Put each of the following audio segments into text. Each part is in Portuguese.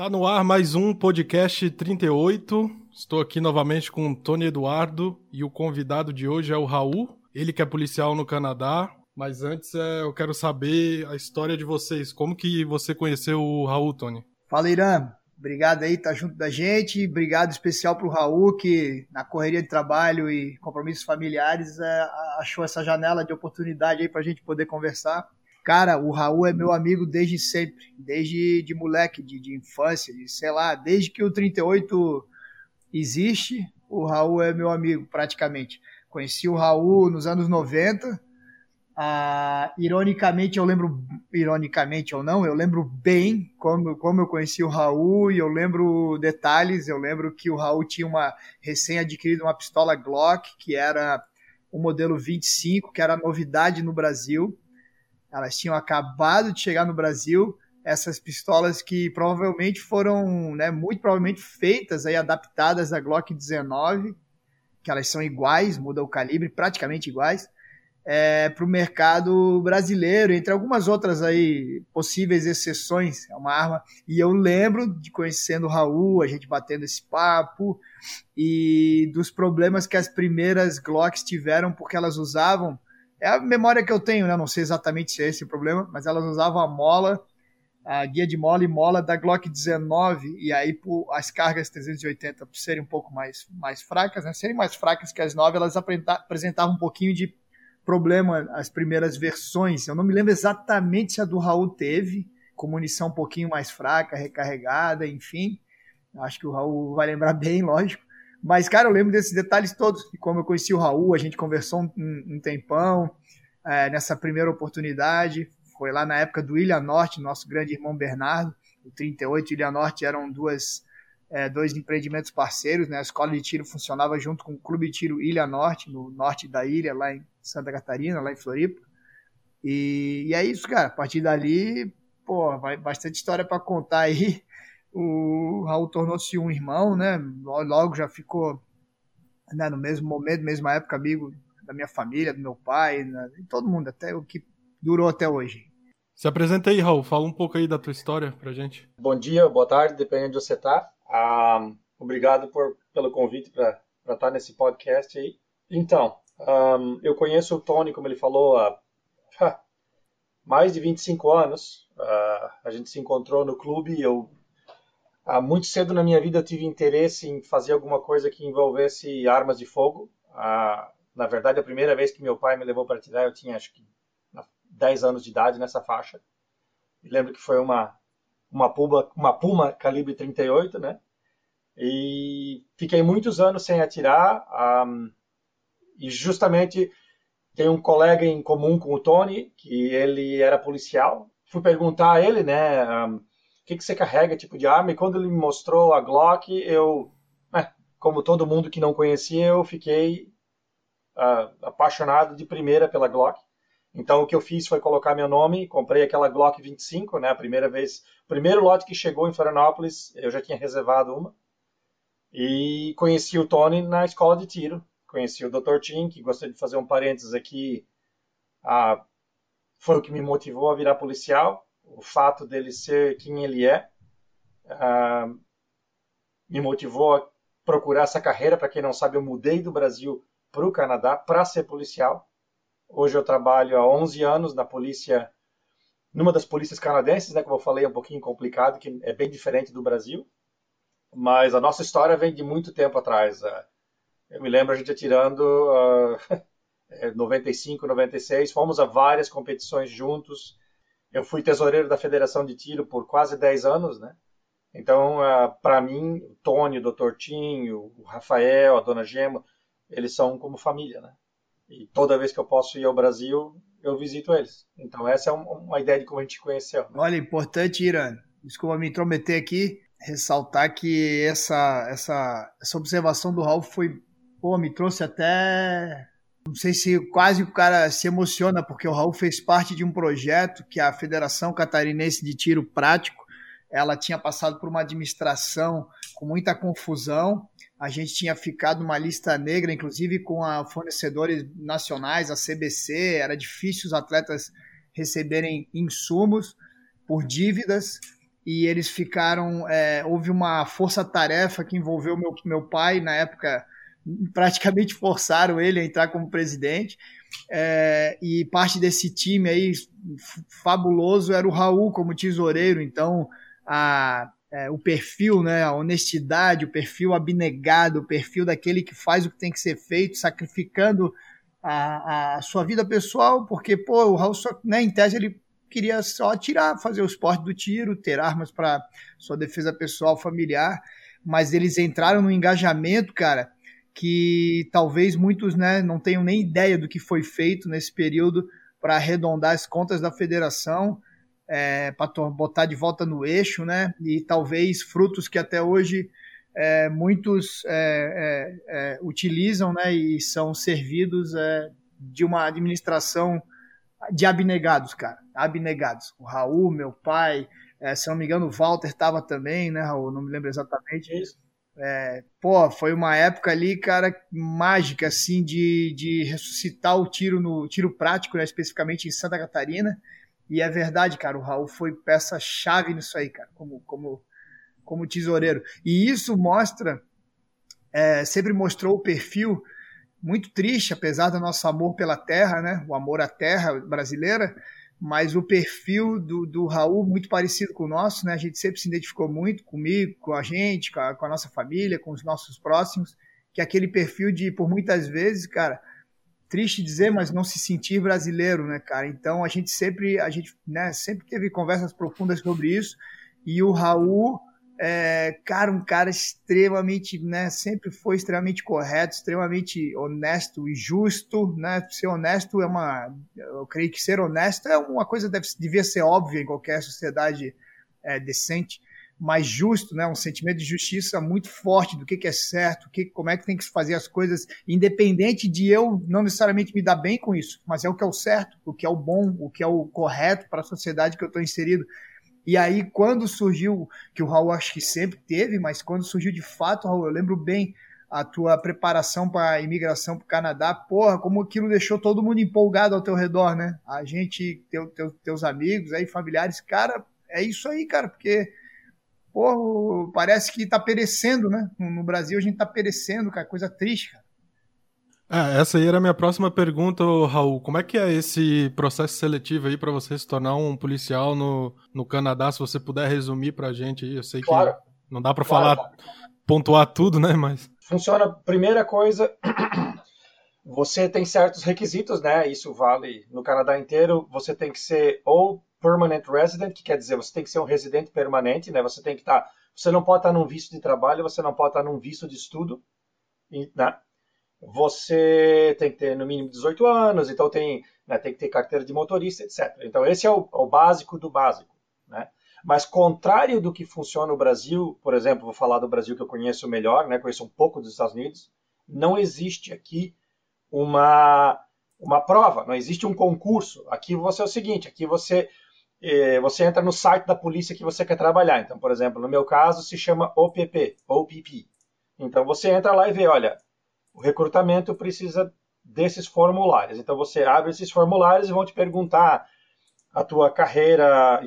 Tá no ar mais um podcast 38. Estou aqui novamente com o Tony Eduardo e o convidado de hoje é o Raul. Ele que é policial no Canadá. Mas antes é, eu quero saber a história de vocês. Como que você conheceu o Raul, Tony? Fala, Irã. Obrigado aí, tá junto da gente. Obrigado especial pro Raul, que na correria de trabalho e compromissos familiares é, achou essa janela de oportunidade aí pra gente poder conversar. Cara, o Raul é meu amigo desde sempre, desde de moleque, de, de infância, de, sei lá, desde que o 38 existe, o Raul é meu amigo, praticamente. Conheci o Raul nos anos 90. Ah, ironicamente, eu lembro, ironicamente ou não, eu lembro bem como, como eu conheci o Raul e eu lembro detalhes. Eu lembro que o Raul tinha uma recém-adquirida uma pistola Glock, que era o modelo 25, que era novidade no Brasil. Elas tinham acabado de chegar no Brasil, essas pistolas que provavelmente foram, né, muito provavelmente feitas aí adaptadas à Glock 19, que elas são iguais, muda o calibre, praticamente iguais, é, para o mercado brasileiro, entre algumas outras aí possíveis exceções. É uma arma e eu lembro de conhecendo o Raul, a gente batendo esse papo e dos problemas que as primeiras Glocks tiveram porque elas usavam é a memória que eu tenho, né? Não sei exatamente se é esse o problema, mas elas usavam a mola, a guia de mola e mola da Glock 19, e aí por, as cargas 380 por serem um pouco mais, mais fracas, né? Serem mais fracas que as 9, elas apresentavam um pouquinho de problema as primeiras versões. Eu não me lembro exatamente se a do Raul teve, com munição um pouquinho mais fraca, recarregada, enfim. Acho que o Raul vai lembrar bem, lógico. Mas, cara, eu lembro desses detalhes todos, de como eu conheci o Raul, a gente conversou um, um tempão é, nessa primeira oportunidade. Foi lá na época do Ilha Norte, nosso grande irmão Bernardo. O 38 e Ilha Norte eram duas, é, dois empreendimentos parceiros. Né? A escola de tiro funcionava junto com o Clube de Tiro Ilha Norte, no norte da ilha, lá em Santa Catarina, lá em Floripa. E, e é isso, cara. A partir dali, pô, vai bastante história para contar aí o Raul tornou-se um irmão, né? Logo já ficou né, no mesmo momento, mesma época, amigo da minha família, do meu pai, né, de todo mundo, até o que durou até hoje. Se apresenta aí, Raul, fala um pouco aí da tua história pra gente. Bom dia, boa tarde, dependendo de você tá. Um, obrigado por, pelo convite para estar nesse podcast aí. Então, um, eu conheço o Tony, como ele falou, há mais de 25 anos. Uh, a gente se encontrou no clube, eu ah, muito cedo na minha vida eu tive interesse em fazer alguma coisa que envolvesse armas de fogo. Ah, na verdade, a primeira vez que meu pai me levou para tirar, eu tinha acho que 10 anos de idade nessa faixa. Lembro que foi uma uma Puma, uma Puma calibre 38, né? E fiquei muitos anos sem atirar. Um, e justamente tem um colega em comum com o Tony, que ele era policial. Fui perguntar a ele, né? Um, que, que você carrega, tipo de arma. E quando ele me mostrou a Glock, eu, é, como todo mundo que não conhecia, eu fiquei uh, apaixonado de primeira pela Glock. Então o que eu fiz foi colocar meu nome, comprei aquela Glock 25, né, a primeira vez, primeiro lote que chegou em Florianópolis, eu já tinha reservado uma. E conheci o Tony na escola de tiro, conheci o Dr. Tim, que gostaria de fazer um parênteses aqui, ah, foi o que me motivou a virar policial o fato dele ser quem ele é uh, me motivou a procurar essa carreira. Para quem não sabe, eu mudei do Brasil para o Canadá para ser policial. Hoje eu trabalho há 11 anos na polícia, numa das polícias canadenses, né, como eu falei, é um pouquinho complicado, que é bem diferente do Brasil. Mas a nossa história vem de muito tempo atrás. Uh, eu me lembro a gente atirando uh, 95, 96, fomos a várias competições juntos, eu fui tesoureiro da Federação de Tiro por quase 10 anos, né? Então, ah, para mim, o Tony, o Dr. Tinho, o Rafael, a Dona Gema, eles são como família, né? E toda vez que eu posso ir ao Brasil, eu visito eles. Então, essa é um, uma ideia de como a gente conheceu. Olha, importante, Irã, desculpa me intrometer aqui, ressaltar que essa, essa, essa observação do Ralph foi, pô, me trouxe até não sei se quase o cara se emociona, porque o Raul fez parte de um projeto que a Federação Catarinense de Tiro Prático ela tinha passado por uma administração com muita confusão. A gente tinha ficado numa lista negra, inclusive com a fornecedores nacionais, a CBC. Era difícil os atletas receberem insumos por dívidas. e eles ficaram. É, houve uma força-tarefa que envolveu meu, meu pai, na época, praticamente forçaram ele a entrar como presidente. É, e parte desse time aí fabuloso era o Raul como tesoureiro, então a, é, o perfil, né, a honestidade, o perfil abnegado, o perfil daquele que faz o que tem que ser feito, sacrificando a, a sua vida pessoal, porque pô, o Raul, só, né, em tese, ele queria só atirar, fazer o esporte do tiro, ter armas para sua defesa pessoal, familiar, mas eles entraram no engajamento, cara, que talvez muitos né, não tenham nem ideia do que foi feito nesse período para arredondar as contas da federação, é, para botar de volta no eixo, né? E talvez frutos que até hoje é, muitos é, é, é utilizam, né? E são servidos é, de uma administração de abnegados, cara, abnegados. O Raul, meu pai, se não me engano, o Walter estava também, né, Raul? Não me lembro exatamente. Isso. É, pô, foi uma época ali, cara, mágica, assim, de, de ressuscitar o tiro no tiro prático, né, especificamente em Santa Catarina. E é verdade, cara, o Raul foi peça-chave nisso aí, cara, como, como, como tesoureiro. E isso mostra, é, sempre mostrou o perfil muito triste, apesar do nosso amor pela terra, né, o amor à terra brasileira, mas o perfil do, do Raul muito parecido com o nosso, né? A gente sempre se identificou muito comigo, com a gente, com a, com a nossa família, com os nossos próximos, que é aquele perfil de, por muitas vezes, cara, triste dizer, mas não se sentir brasileiro, né, cara? Então a gente sempre, a gente, né, sempre teve conversas profundas sobre isso. E o Raul é, cara, um cara extremamente, né, sempre foi extremamente correto, extremamente honesto e justo, né, ser honesto é uma, eu creio que ser honesto é uma coisa deve, devia ser óbvia em qualquer sociedade é, decente, mas justo, né, um sentimento de justiça muito forte do que, que é certo, que, como é que tem que fazer as coisas, independente de eu não necessariamente me dar bem com isso, mas é o que é o certo, o que é o bom, o que é o correto para a sociedade que eu estou inserido. E aí, quando surgiu, que o Raul acho que sempre teve, mas quando surgiu de fato, Raul, eu lembro bem a tua preparação para a imigração para o Canadá, porra, como aquilo deixou todo mundo empolgado ao teu redor, né? A gente, teu, teu, teus amigos aí, familiares, cara, é isso aí, cara, porque, porra, parece que tá perecendo, né? No Brasil a gente tá perecendo, cara, coisa triste, cara. É, essa aí era a minha próxima pergunta, Raul. Como é que é esse processo seletivo aí para você se tornar um policial no, no Canadá? Se você puder resumir para a gente aí, eu sei claro. que não dá para claro, falar, pontuar tudo, né? Mas funciona. Primeira coisa, você tem certos requisitos, né? Isso vale no Canadá inteiro. Você tem que ser ou permanent resident, que quer dizer você tem que ser um residente permanente, né? Você tem que estar, tá, você não pode estar num visto de trabalho, você não pode estar num visto de estudo, né? Você tem que ter no mínimo 18 anos, então tem, né, tem que ter carteira de motorista, etc. Então esse é o, o básico do básico. Né? Mas contrário do que funciona no Brasil, por exemplo, vou falar do Brasil que eu conheço melhor, né, conheço um pouco dos Estados Unidos, não existe aqui uma, uma prova, não existe um concurso. Aqui você é o seguinte, aqui você eh, você entra no site da polícia que você quer trabalhar. Então, por exemplo, no meu caso se chama OPP, OPP. Então você entra lá e vê, olha, o recrutamento precisa desses formulários. Então você abre esses formulários e vão te perguntar a tua carreira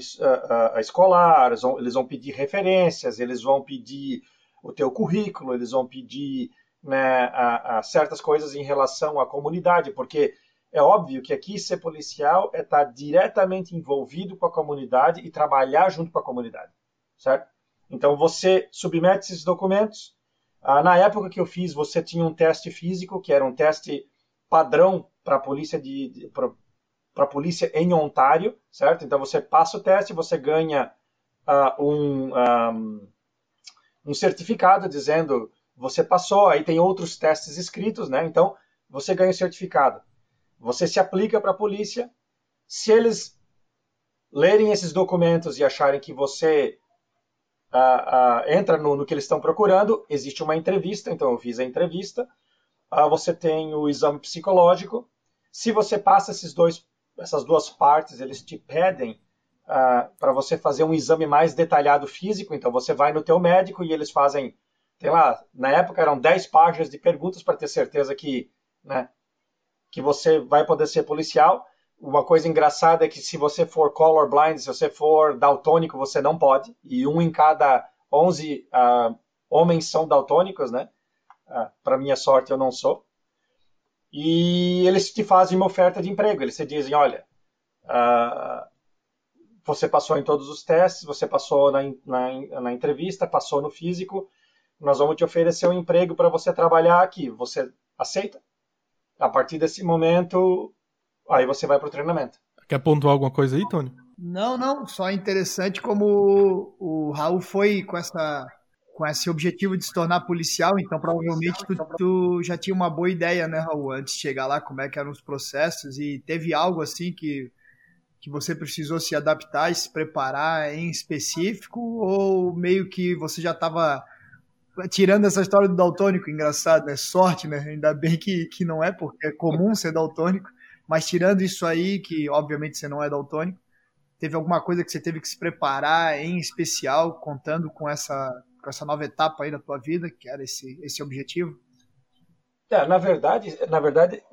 escolar, eles vão pedir referências, eles vão pedir o teu currículo, eles vão pedir né, a, certas coisas em relação à comunidade, porque é óbvio que aqui ser policial é estar diretamente envolvido com a comunidade e trabalhar junto com a comunidade, certo? Então você submete esses documentos, na época que eu fiz, você tinha um teste físico, que era um teste padrão para a polícia de, de polícia em Ontário, certo? Então você passa o teste, você ganha uh, um, um, um, certificado dizendo você passou. Aí tem outros testes escritos, né? Então você ganha o certificado. Você se aplica para a polícia. Se eles lerem esses documentos e acharem que você entra no, no, que eles estão procurando, existe uma entrevista, então eu fiz a entrevista, uh, você tem o exame psicológico, se você passa esses dois, essas duas partes, eles te pedem para você fazer um exame mais detalhado físico, então você vai no teu médico e eles fazem, sei lá, na época eram 10 páginas de perguntas para ter certeza que, né, que você vai poder ser policial, uma coisa engraçada é que se você for colorblind, se você for daltônico, você não pode. E um em cada 11 uh, homens são daltônicos, né? Uh, Para minha sorte, eu não sou. E eles te fazem uma oferta de emprego. Eles te dizem, olha, uh, você passou em todos os testes, você passou na, na, na entrevista, passou no físico, nós vamos te oferecer um emprego para você trabalhar aqui. Você aceita? A partir desse momento, aí você vai para o treinamento. Quer pontuar alguma coisa aí, Tony? Não, não. Só é interessante como o Raul foi com essa com esse objetivo de se tornar policial, então provavelmente tu, tu, já tinha uma boa ideia, né, Raul, antes de chegar lá, como é que eram os processos, e teve algo assim que, que você precisou se adaptar e se preparar em específico, ou meio que você já estava tirando essa história do daltônico, engraçado, né? Sorte, né? Ainda bem que, que não é, porque é comum ser daltônico. Mas tirando isso aí, que obviamente você não é daltônico, teve alguma coisa que você teve que se preparar em especial, contando com essa, com essa nova etapa aí da tua vida, que era esse, esse objetivo? É, na verdade, na verdade,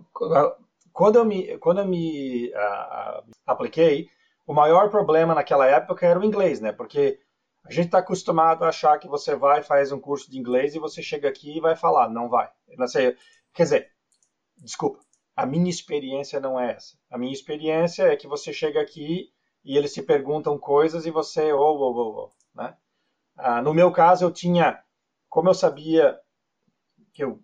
quando eu me, quando eu me apliquei, o maior problema naquela época era o inglês, né? Porque a gente está acostumado a achar que você vai, faz um curso de inglês e você chega aqui e vai falar. Não vai. Não sei. Quer dizer, desculpa, a minha experiência não é essa. A minha experiência é que você chega aqui e eles se perguntam coisas e você, oh, oh, oh, oh né? Ah, no meu caso, eu tinha, como eu sabia que eu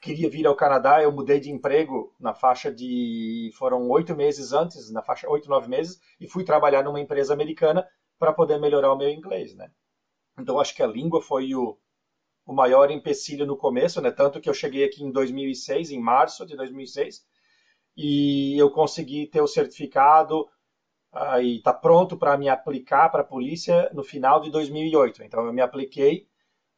queria vir ao Canadá, eu mudei de emprego na faixa de, foram oito meses antes, na faixa oito, nove meses, e fui trabalhar numa empresa americana para poder melhorar o meu inglês, né? Então acho que a língua foi o, o maior empecilho no começo, né? Tanto que eu cheguei aqui em 2006, em março de 2006, e eu consegui ter o certificado uh, e tá pronto para me aplicar para a polícia no final de 2008. Então eu me apliquei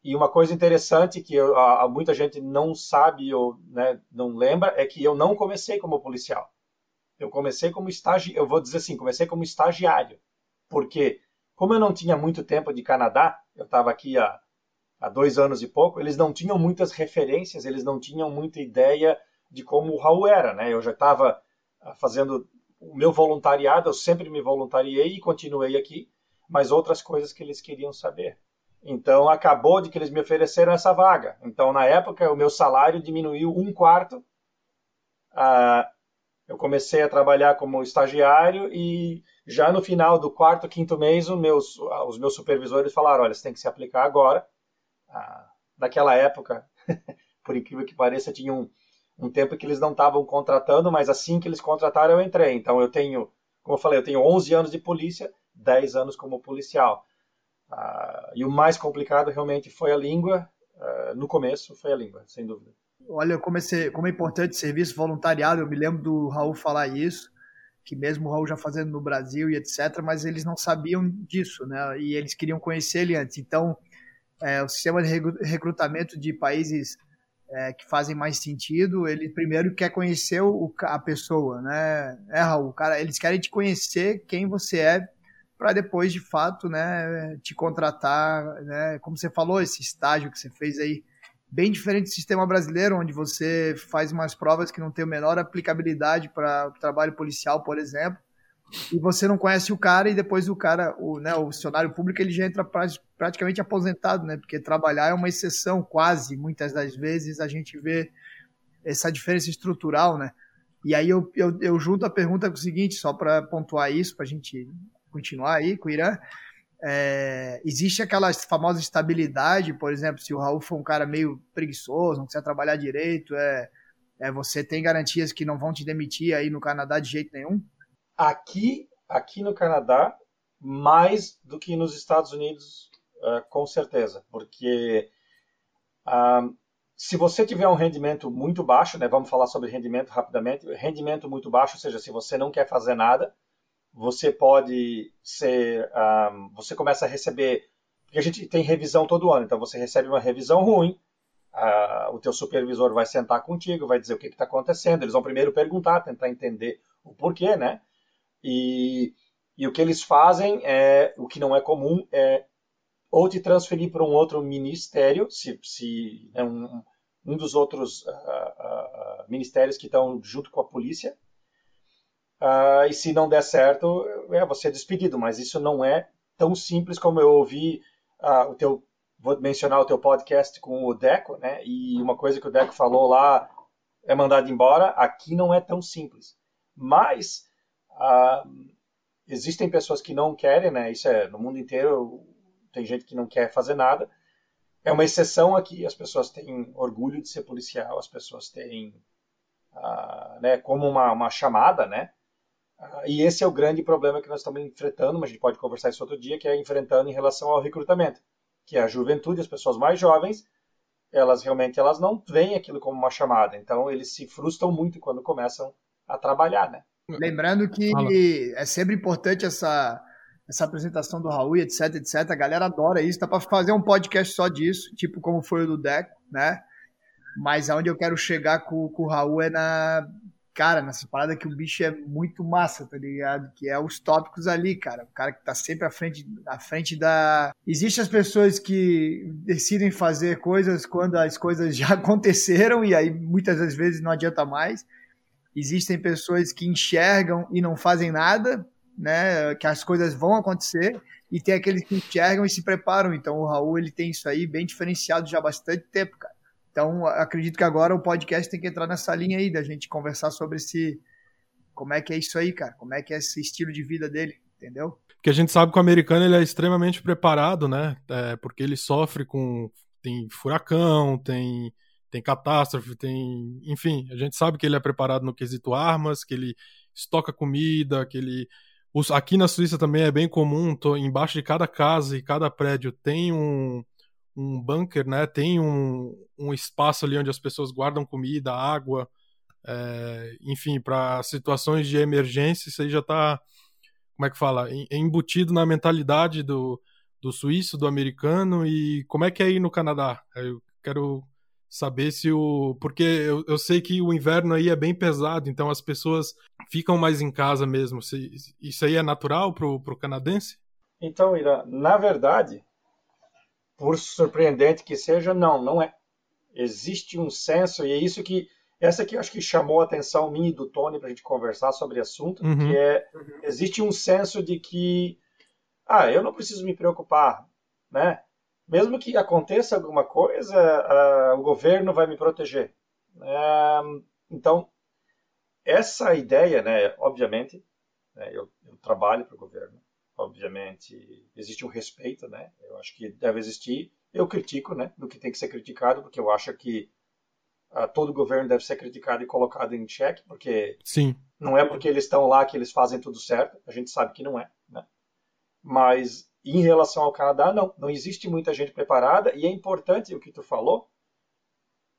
e uma coisa interessante que eu, uh, muita gente não sabe ou né, não lembra é que eu não comecei como policial. Eu comecei como estagiário, eu vou dizer assim, comecei como estagiário. Porque como eu não tinha muito tempo de Canadá, eu estava aqui há, há dois anos e pouco, eles não tinham muitas referências, eles não tinham muita ideia de como o Raul era, né? Eu já estava ah, fazendo o meu voluntariado, eu sempre me voluntariei e continuei aqui, mas outras coisas que eles queriam saber. Então acabou de que eles me ofereceram essa vaga. Então na época o meu salário diminuiu um quarto. Uh, eu comecei a trabalhar como estagiário e já no final do quarto, quinto mês, os meus, os meus supervisores falaram: olha, você tem que se aplicar agora. Ah, naquela época, por incrível que pareça, tinha um, um tempo que eles não estavam contratando, mas assim que eles contrataram, eu entrei. Então, eu tenho, como eu falei, eu tenho 11 anos de polícia, 10 anos como policial. Ah, e o mais complicado realmente foi a língua. Ah, no começo, foi a língua, sem dúvida. Olha, como é, como é importante serviço voluntariado, eu me lembro do Raul falar isso que mesmo o Raul já fazendo no Brasil e etc., mas eles não sabiam disso, né? E eles queriam conhecer ele antes. Então, é, o sistema de recrutamento de países é, que fazem mais sentido, ele primeiro quer conhecer o, a pessoa, né? É, Raul, cara, eles querem te conhecer quem você é para depois, de fato, né, te contratar, né? Como você falou, esse estágio que você fez aí bem diferente do sistema brasileiro, onde você faz umas provas que não tem a menor aplicabilidade para o trabalho policial, por exemplo, e você não conhece o cara e depois o cara, o, né, o funcionário público, ele já entra praticamente aposentado, né? Porque trabalhar é uma exceção, quase, muitas das vezes a gente vê essa diferença estrutural, né? E aí eu, eu, eu junto a pergunta com o seguinte, só para pontuar isso, para a gente continuar aí com o Irã, é, existe aquela famosa estabilidade, por exemplo, se o Raul for um cara meio preguiçoso, não quiser trabalhar direito, é, é, você tem garantias que não vão te demitir aí no Canadá de jeito nenhum? Aqui, aqui no Canadá, mais do que nos Estados Unidos, uh, com certeza, porque uh, se você tiver um rendimento muito baixo, né, vamos falar sobre rendimento rapidamente, rendimento muito baixo, ou seja, se você não quer fazer nada, você pode ser, um, você começa a receber, porque a gente tem revisão todo ano, então você recebe uma revisão ruim, uh, o teu supervisor vai sentar contigo, vai dizer o que está acontecendo, eles vão primeiro perguntar, tentar entender o porquê, né? E, e o que eles fazem é, o que não é comum, é ou te transferir para um outro ministério, se, se é um, um dos outros uh, uh, ministérios que estão junto com a polícia, uh, e se não der certo, é você é despedido. Mas isso não é tão simples como eu ouvi o teu, vou mencionar o teu podcast com o Deco, né? E uma coisa que o Deco falou lá é mandado embora. Aqui não é tão simples. Mas existem pessoas que não querem, né? Isso é no mundo inteiro. Tem gente que não quer fazer nada. É uma exceção aqui. As pessoas têm orgulho de ser policial. As pessoas têm, uh, né? Como uma, uma chamada, né? Uh, e esse é o grande problema que nós estamos enfrentando. Mas a gente pode conversar isso outro dia, que é enfrentando em relação ao recrutamento, que é a juventude, as pessoas mais jovens elas realmente elas não veem aquilo como uma chamada. Então eles se frustram muito quando começam a trabalhar, né? Lembrando que Fala. é sempre importante essa, essa apresentação do Raul, etc, etc. A galera adora isso. Dá para fazer um podcast só disso, tipo como foi o do Deco, né? Mas aonde eu quero chegar com, com o Raul é na. Cara, nessa parada que o bicho é muito massa, tá ligado? Que é os tópicos ali, cara. O cara que tá sempre à frente, à frente da. Existem as pessoas que decidem fazer coisas quando as coisas já aconteceram e aí muitas das vezes não adianta mais existem pessoas que enxergam e não fazem nada, né? Que as coisas vão acontecer e tem aqueles que enxergam e se preparam. Então o Raul ele tem isso aí bem diferenciado já há bastante tempo, cara. Então acredito que agora o podcast tem que entrar nessa linha aí da gente conversar sobre esse como é que é isso aí, cara? Como é que é esse estilo de vida dele, entendeu? Porque a gente sabe que o americano ele é extremamente preparado, né? É, porque ele sofre com tem furacão, tem tem catástrofe, tem. Enfim, a gente sabe que ele é preparado no quesito armas, que ele estoca comida, que ele. Os... Aqui na Suíça também é bem comum, tô... embaixo de cada casa e cada prédio tem um, um bunker, né? Tem um, um espaço ali onde as pessoas guardam comida, água, é... enfim, para situações de emergência, isso aí já está, como é que fala, embutido na mentalidade do, do suíço, do americano, e como é que é aí no Canadá? Eu quero saber se o. Porque eu, eu sei que o inverno aí é bem pesado, então as pessoas ficam mais em casa mesmo. Se, isso aí é natural pro, pro canadense? Então, Ira, na verdade, por surpreendente que seja, não, não é. Existe um senso, e é isso que. Essa que eu acho que chamou a atenção minha e do Tony para a gente conversar sobre o assunto, uhum. que é existe um senso de que ah, eu não preciso me preocupar, né? Mesmo que aconteça alguma coisa, o governo vai me proteger. Então, essa ideia, né, obviamente, né, eu, eu, trabalho para o governo, obviamente existe um respeito, né, eu acho que deve existir. Eu critico, né, do que tem que ser criticado, porque eu acho que uh, todo governo deve ser criticado e colocado em xeque, porque Sim. não é porque eles estão lá que eles fazem tudo certo, a gente sabe que não é, né? Mas em relação ao Canadá, não. Não existe muita gente preparada e é importante o que tu falou,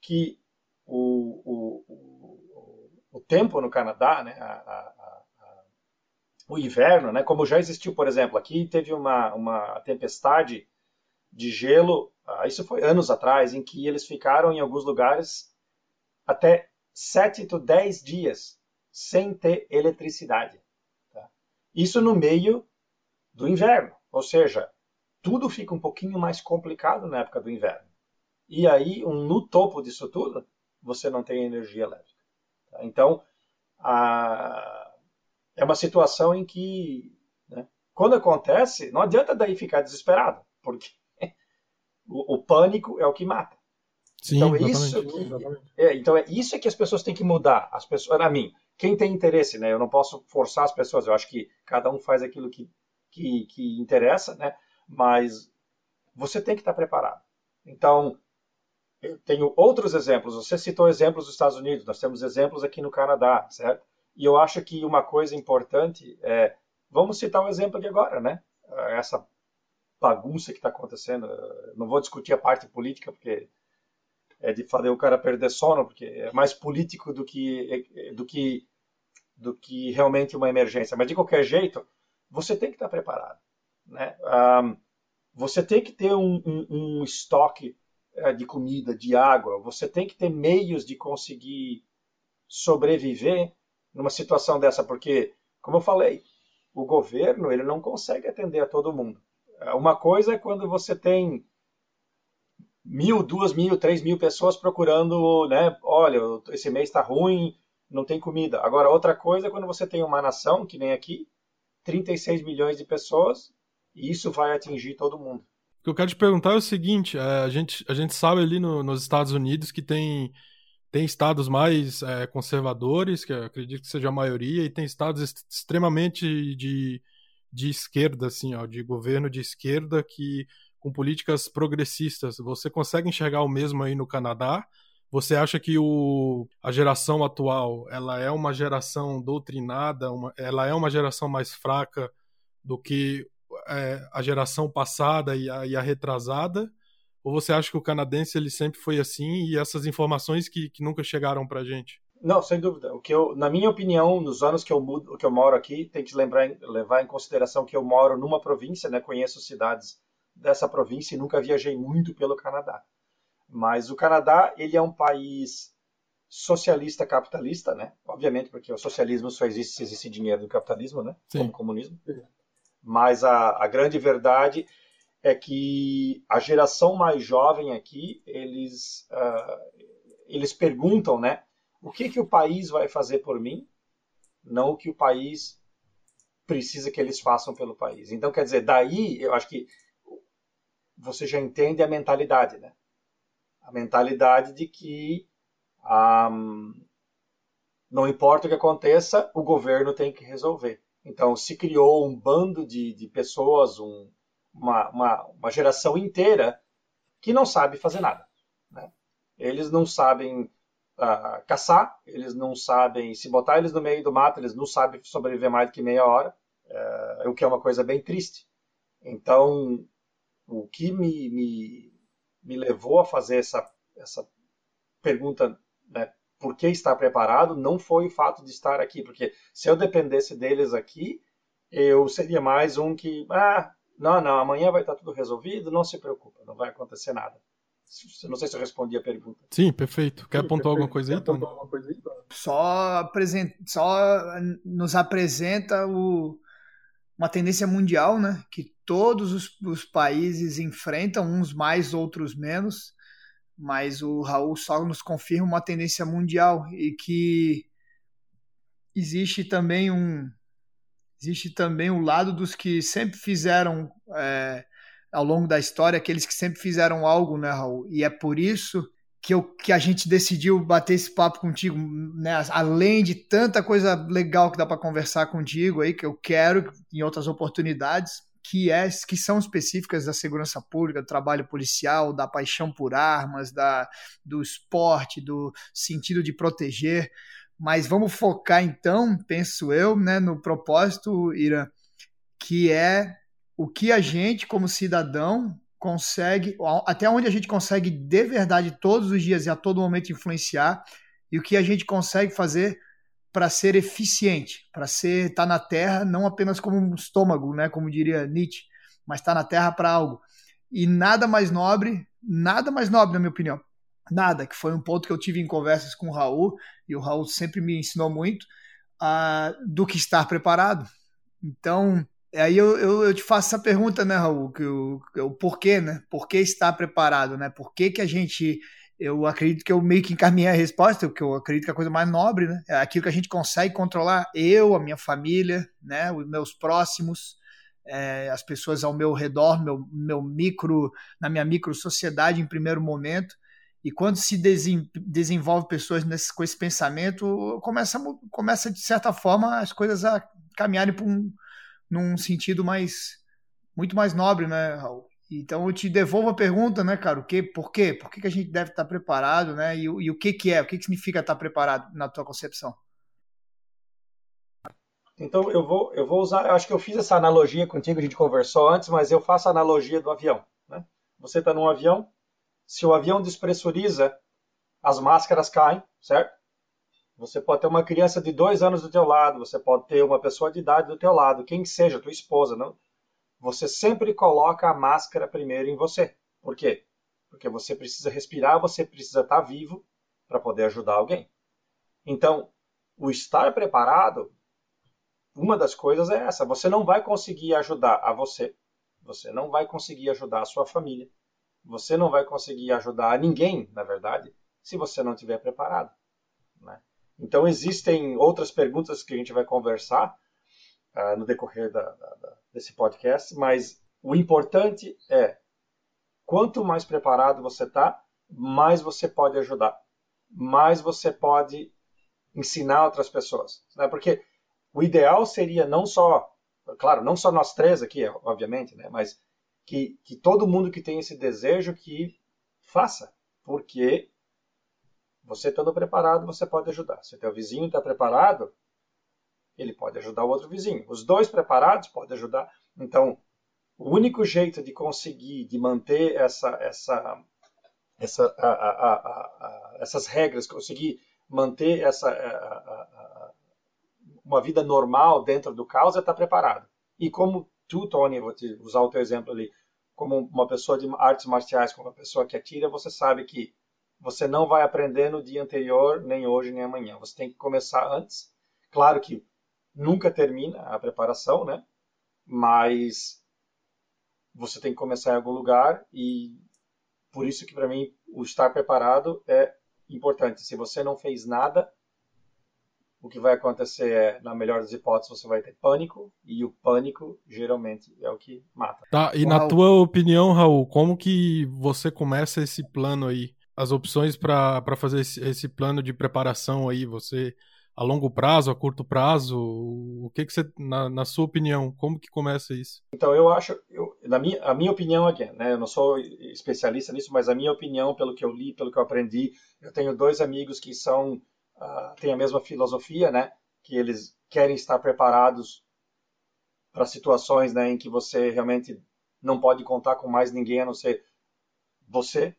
que o, o, o, o tempo no Canadá, né, a, a, a, o inverno, né, como já existiu, por exemplo, aqui teve uma, uma tempestade de gelo, ah, isso foi anos atrás, em que eles ficaram em alguns lugares até 7 a 10 dias sem ter eletricidade. Tá? Isso no meio do inverno. Ou seja, tudo fica um pouquinho mais complicado na época do inverno. E aí, um, no topo disso tudo, você não tem energia elétrica. Tá? Então, a, é uma situação em que, né, quando acontece, não adianta daí ficar desesperado, porque o, o pânico é o que mata. Sim, então, é isso que, é, então é isso é que as pessoas têm que mudar. As pessoas, a mim, quem tem interesse, né? Eu não posso forçar as pessoas. Eu acho que cada um faz aquilo que que, que interessa, né? Mas você tem que estar preparado. Então, eu tenho outros exemplos. Você citou exemplos dos Estados Unidos, nós temos exemplos aqui no Canadá, certo? E eu acho que uma coisa importante é, vamos citar um exemplo aqui agora, né? Essa bagunça que está acontecendo. Não vou discutir a parte política porque é de fazer o cara perder sono, porque é mais político do que do que do que realmente uma emergência. Mas de qualquer jeito, você tem que estar preparado. Né? Um, você tem que ter um, um, um estoque uh, de comida, de água, você tem que ter meios de conseguir sobreviver numa situação dessa, porque, como eu falei, o governo ele não consegue atender a todo mundo. Uh, uma coisa é quando você tem mil, duas mil, três mil pessoas procurando, né? Olha, esse mês está ruim, não tem comida. Agora, outra coisa é quando você tem uma nação, que nem aqui, 36 milhões de pessoas, e isso vai atingir todo mundo. O que eu quero te perguntar é o seguinte: é, a, gente, a gente sabe ali no, nos Estados Unidos que tem, tem estados mais é, conservadores, que acredito que seja a maioria, e tem estados extremamente de, de esquerda, assim, ó, de governo de esquerda, que com políticas progressistas. Você consegue enxergar o mesmo aí no Canadá? Você acha que o, a geração atual ela é uma geração doutrinada, uma, ela é uma geração mais fraca do que é, a geração passada e a, e a, retrasada? Ou você acha que o canadense ele sempre foi assim e essas informações que, que nunca chegaram para gente? Não, sem dúvida. O que eu, na minha opinião, nos anos que eu mudo, que eu moro aqui, tem que lembrar, levar em consideração que eu moro numa província, né? Conheço cidades dessa província e nunca viajei muito pelo Canadá. Mas o Canadá, ele é um país socialista capitalista, né? Obviamente, porque o socialismo só existe se existe dinheiro do capitalismo, né? Sim. Como o comunismo. Mas a, a grande verdade é que a geração mais jovem aqui, eles, uh, eles perguntam, né? O que, que o país vai fazer por mim? Não o que o país precisa que eles façam pelo país. Então, quer dizer, daí eu acho que você já entende a mentalidade, né? A mentalidade de que um, não importa o que aconteça, o governo tem que resolver. Então, se criou um bando de, de pessoas, um, uma, uma, uma, geração inteira que não sabe fazer nada. Né? Eles não sabem uh, caçar, eles não sabem se botar eles no meio do mato, eles não sabem sobreviver mais do que meia hora, uh, o que é uma coisa bem triste. Então, o que me, me me levou a fazer essa, essa pergunta, né, por que estar preparado, não foi o fato de estar aqui, porque se eu dependesse deles aqui, eu seria mais um que, ah, não, não, amanhã vai estar tudo resolvido, não se preocupa, não vai acontecer nada. Não sei se eu respondi a pergunta. Sim, perfeito. Quer apontar alguma coisa aí, Tony? Só, apresenta, só nos apresenta o, uma tendência mundial, né? Que todos os, os, países enfrentam, uns mais, outros menos, mas o Raul só nos confirma uma tendência mundial e que existe também um existe também o lado dos que sempre fizeram é, ao longo da história, aqueles que sempre fizeram algo, né, Raul? E é por isso que, eu, que a gente decidiu bater esse papo contigo, né? Além de tanta coisa legal que dá para conversar contigo aí, que eu quero em outras oportunidades, que, é, que são específicas da segurança pública, do trabalho policial, da paixão por armas, da, do esporte, do sentido de proteger. Mas vamos focar então, penso eu, né, no propósito, Ira, que é o que a gente, como cidadão, consegue, até onde a gente consegue de verdade todos os dias e a todo momento influenciar, e o que a gente consegue fazer para ser eficiente, para ser estar tá na Terra não apenas como um estômago, né, como diria Nietzsche, mas estar tá na Terra para algo. E nada mais nobre, nada mais nobre na minha opinião, nada, que foi um ponto que eu tive em conversas com o Raul, e o Raul sempre me ensinou muito, uh, do que estar preparado. Então, Aí eu, eu, eu, te faço essa pergunta, né, Raul? Que o, o porquê, né? Por que estar preparado, né? Por que, que a gente. Eu acredito que eu meio que encaminhei a resposta, porque eu acredito que é a coisa mais nobre, né? É aquilo que a gente consegue controlar, eu, a minha família, né? Os meus próximos, é, as pessoas ao meu redor, meu, meu micro, na minha micro sociedade em primeiro momento. E quando se desenvolve pessoas nesse, com esse pensamento, começa, começa, de certa forma, as coisas a caminharem para um num sentido mais muito mais nobre, né, Raul? Então eu te devolvo a pergunta, né, cara? O que, por quê? Por que, que a gente deve estar preparado, né? E, e o que, que é? O que, que significa estar preparado na tua concepção? Então eu vou, eu vou usar, eu acho que eu fiz essa analogia contigo, a gente conversou antes, mas eu faço a analogia do avião. Né? Você está num avião, se o avião despressuriza, as máscaras caem, certo? Você pode ter uma criança de dois anos do teu lado, você pode ter uma pessoa de idade do teu lado, quem seja, tua esposa, não? Você sempre coloca a máscara primeiro em você. Por quê? Porque você precisa respirar, você precisa estar vivo para poder ajudar alguém. Então, o estar preparado, uma das coisas é essa. Você não vai conseguir ajudar a você, você não vai conseguir ajudar a sua família, você não vai conseguir ajudar a ninguém, na verdade, se você não estiver preparado. Né? Então, existem outras perguntas que a gente vai conversar uh, no decorrer da, da, desse podcast, mas o importante é quanto mais preparado você está, mais você pode ajudar, mais você pode ensinar outras pessoas. Né? Porque o ideal seria não só, claro, não só nós três aqui, obviamente, né? mas que, que todo mundo que tem esse desejo que faça, porque você estando preparado, você pode ajudar. Se o teu vizinho está preparado, ele pode ajudar o outro vizinho. Os dois preparados podem ajudar. Então, o único jeito de conseguir, de manter essa, essa, essa, a, a, a, essas regras, conseguir manter essa, uma vida normal dentro do caos é estar preparado. E como tu, Tony, vou te usar o teu exemplo ali, como uma pessoa de artes marciais, como uma pessoa que atira, você sabe que você não vai aprender no dia anterior, nem hoje, nem amanhã. Você tem que começar antes. Claro que nunca termina a preparação, né? Mas você tem que começar em algum lugar e por isso que para mim o estar preparado é importante. Se você não fez nada, o que vai acontecer é, na melhor das hipóteses, você vai ter pânico, e o pânico geralmente é o que mata. Tá, e na tua opinião, Raul, como que você começa esse plano aí? As opções para fazer esse, esse, plano de preparação aí, você a longo prazo, a curto prazo, o que que você, na, na sua opinião, como que começa isso? Então, eu acho, eu, na minha, a minha opinião aqui, né, eu não sou especialista nisso, mas a minha opinião, pelo que eu li, pelo que eu aprendi, eu tenho dois amigos que são uh, têm a mesma filosofia, né? Que eles querem estar preparados para situações né, em que você realmente não pode contar com mais ninguém a não ser você?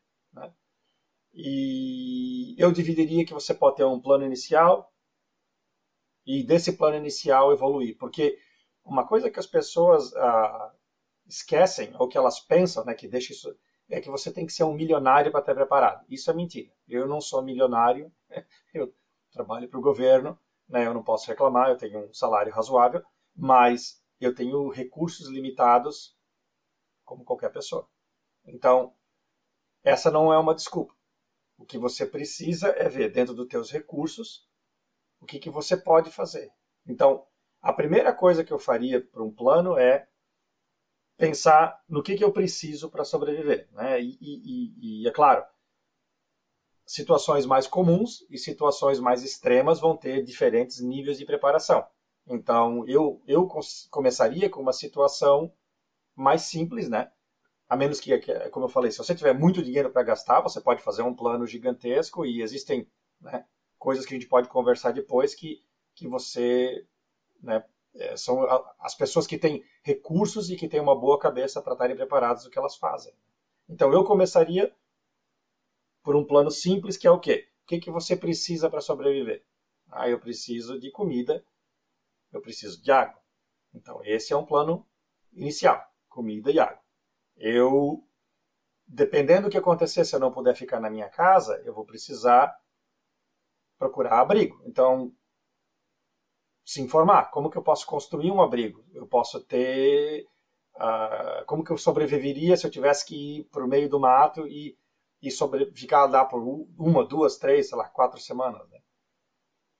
E eu dividiria que você pode ter um plano inicial e desse plano inicial evoluir, porque uma coisa que as pessoas ah, esquecem ou que elas pensam, né, que deixa isso é que você tem que ser um milionário para estar preparado. Isso é mentira. Eu não sou milionário. Eu trabalho para o governo, né, eu não posso reclamar, eu tenho um salário razoável, mas eu tenho recursos limitados como qualquer pessoa. Então, essa não é uma desculpa. O que você precisa é ver dentro dos teus recursos o que, que você pode fazer. Então, a primeira coisa que eu faria para um plano é pensar no que, que eu preciso para sobreviver. Né? E, e, e, é claro, situações mais comuns e situações mais extremas vão ter diferentes níveis de preparação. Então, eu, eu começaria com uma situação mais simples, né? A menos que, como eu falei, se você tiver muito dinheiro para gastar, você pode fazer um plano gigantesco e existem né, coisas que a gente pode conversar depois que, que você né, é, são as pessoas que têm recursos e que têm uma boa cabeça para estarem preparadas do que elas fazem. Então eu começaria por um plano simples, que é o quê? O que, que você precisa para sobreviver? Ah, eu preciso de comida, eu preciso de água. Então, esse é um plano inicial: comida e água. Eu, dependendo do que acontecer, se eu não puder ficar na minha casa, eu vou precisar procurar abrigo. Então, se informar. Como que eu posso construir um abrigo? Eu posso ter. Uh, como que eu sobreviveria se eu tivesse que ir para o meio do mato e e sobre, ficar lá por uma, duas, três, sei lá, quatro semanas. Né?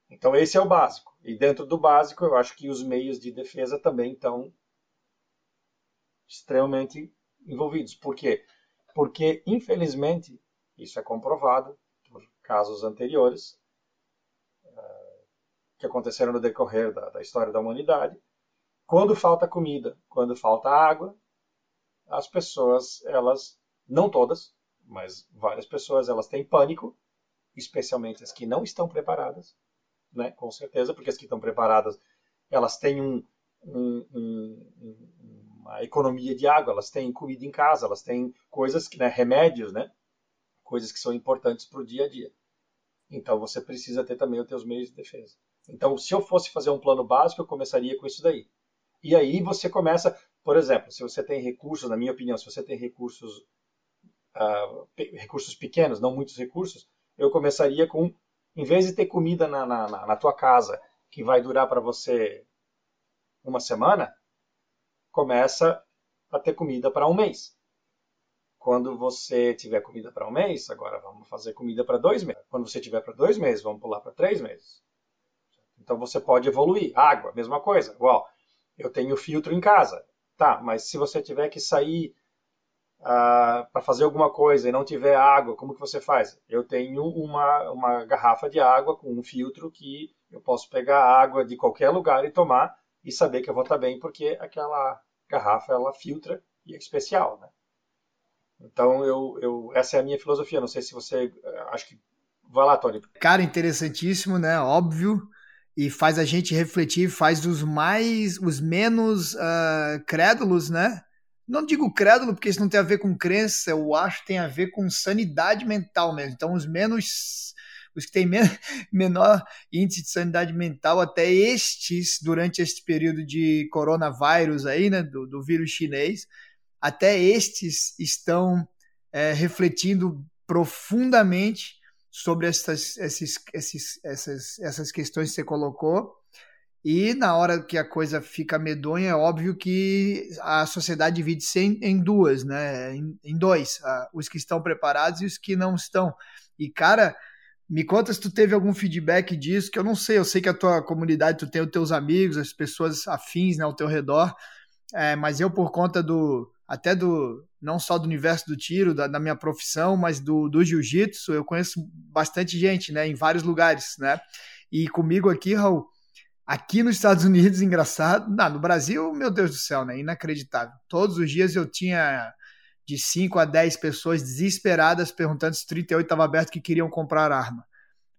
Então esse é o básico. E dentro do básico, eu acho que os meios de defesa também estão extremamente envolvidos. Por quê? Porque, infelizmente, isso é comprovado por casos anteriores uh, que aconteceram no decorrer da, da história da humanidade. Quando falta comida, quando falta água, as pessoas, elas, não todas, mas várias pessoas elas têm pânico, especialmente as que não estão preparadas, né? Com certeza, porque as que estão preparadas elas têm um, um, um, uma economia de água, elas têm comida em casa, elas têm coisas que, né, remédios, né? Coisas que são importantes para o dia a dia. Então você precisa ter também os seus meios de defesa. Então, se eu fosse fazer um plano básico, eu começaria com isso daí. E aí você começa, por exemplo, se você tem recursos, na minha opinião, se você tem recursos uh, recursos pequenos, não muitos recursos, eu começaria com, em vez de ter comida na, na, na tua casa que vai durar para você uma semana, começa a ter comida para um mês. Quando você tiver comida para um mês, agora vamos fazer comida para dois meses. Quando você tiver para dois meses, vamos pular para três meses. Então você pode evoluir. Água, mesma coisa. Igual, eu tenho filtro em casa. Tá, mas se você tiver que sair uh, ah, para fazer alguma coisa e não tiver água, como que você faz? Eu tenho uma, uma garrafa de água com um filtro que eu posso pegar água de qualquer lugar e tomar e saber que eu vou estar bem porque aquela garrafa ela filtra e é especial, né? Então eu, eu essa é a minha filosofia. Não sei se você eh, acho que vai lá, Tony. Cara, interessantíssimo, né? Óbvio e faz a gente refletir, faz os mais, os menos uh, crédulos, né? Não digo crédulo porque isso não tem a ver com crença, eu acho que tem a ver com sanidade mental mesmo. Então, os menos, os que têm men menor índice de sanidade mental, até estes, durante este período de coronavírus aí, né, do, do vírus chinês, até estes estão é, refletindo profundamente sobre essas, esses, esses, essas, essas questões que você colocou. E na hora que a coisa fica medonha, é óbvio que a sociedade divide-se em, duas, né? Em, dois, os que estão preparados e os que não estão. E, cara, me conta se tu teve algum feedback disso, que eu não sei, eu sei que a tua comunidade, tu tem os teus amigos, as pessoas afins né, ao teu redor, é, mas eu, por conta do, até do, não só do universo do tiro, da, da minha profissão, mas do, do jiu-jitsu, eu conheço bastante gente, né, em vários lugares, né, e comigo aqui, Raul, aqui nos Estados Unidos, engraçado, não, no Brasil, meu Deus do céu, né, inacreditável, todos os dias eu tinha de 5 a 10 pessoas desesperadas perguntando se 38 estava aberto que queriam comprar arma.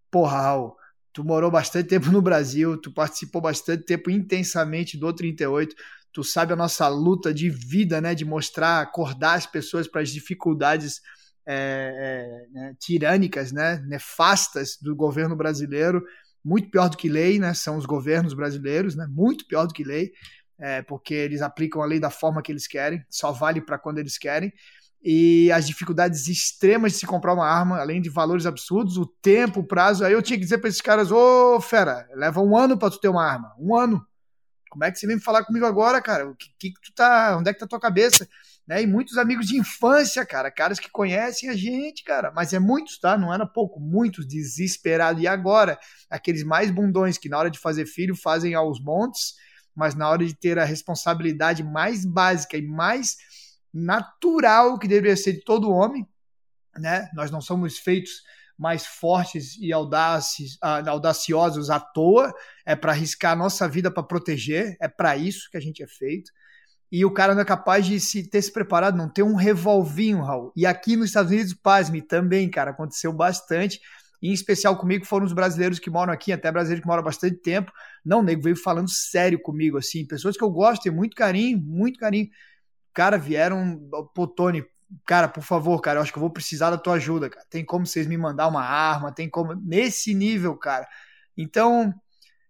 Porra, Raul, tu morou bastante tempo no Brasil, tu participou bastante tempo intensamente do 38, tu sabe a nossa luta de vida, né, de mostrar, acordar as pessoas para as dificuldades é, é, né, tirânicas, né, nefastas do governo brasileiro, muito pior do que lei, né, são os governos brasileiros, né, muito pior do que lei, é, porque eles aplicam a lei da forma que eles querem, só vale para quando eles querem, e as dificuldades extremas de se comprar uma arma, além de valores absurdos, o tempo, o prazo, aí eu tinha que dizer para esses caras, ô fera, leva um ano para tu ter uma arma, um ano, como é que você vem falar comigo agora, cara? O que, que, tu tá. Onde é que tá tua cabeça? Né? E muitos amigos de infância, cara, caras que conhecem a gente, cara. Mas é muitos, tá? Não era pouco, muitos desesperados. E agora, aqueles mais bundões que na hora de fazer filho fazem aos montes, mas na hora de ter a responsabilidade mais básica e mais natural que deveria ser de todo homem, né? Nós não somos feitos mais fortes e audaces, ah, audaciosos à toa, é para arriscar a nossa vida para proteger, é para isso que a gente é feito. E o cara não é capaz de se ter se preparado, não ter um revolvinho, Raul. E aqui nos Estados Unidos, pasme, também, cara, aconteceu bastante. Em especial comigo foram os brasileiros que moram aqui, até brasileiros que moram há bastante tempo. Não, nego veio falando sério comigo, assim. Pessoas que eu gosto, tenho muito carinho, muito carinho. Cara, vieram, pô, Tony, cara, por favor, cara, eu acho que eu vou precisar da tua ajuda, cara. Tem como vocês me mandar uma arma, tem como nesse nível, cara. Então,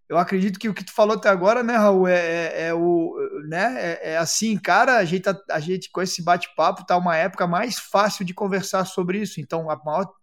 eu acredito que o que tu falou até agora, né, Raul, é, é, é o, né, é, é, assim, cara, a gente, a, a gente com esse bate-papo tá uma época mais fácil de conversar sobre isso. Então, a maior,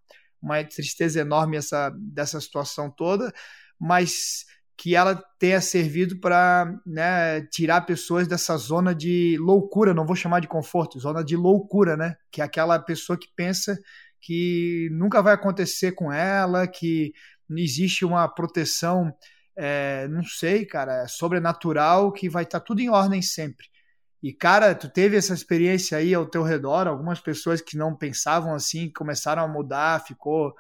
uma tristeza enorme essa dessa situação toda, mas que ela tenha servido para né, tirar pessoas dessa zona de loucura, não vou chamar de conforto, zona de loucura, né? Que é aquela pessoa que pensa que nunca vai acontecer com ela, que existe uma proteção, é, não sei, cara, sobrenatural, que vai estar tá tudo em ordem sempre. E, cara, tu teve essa experiência aí ao teu redor, algumas pessoas que não pensavam assim, começaram a mudar, ficou.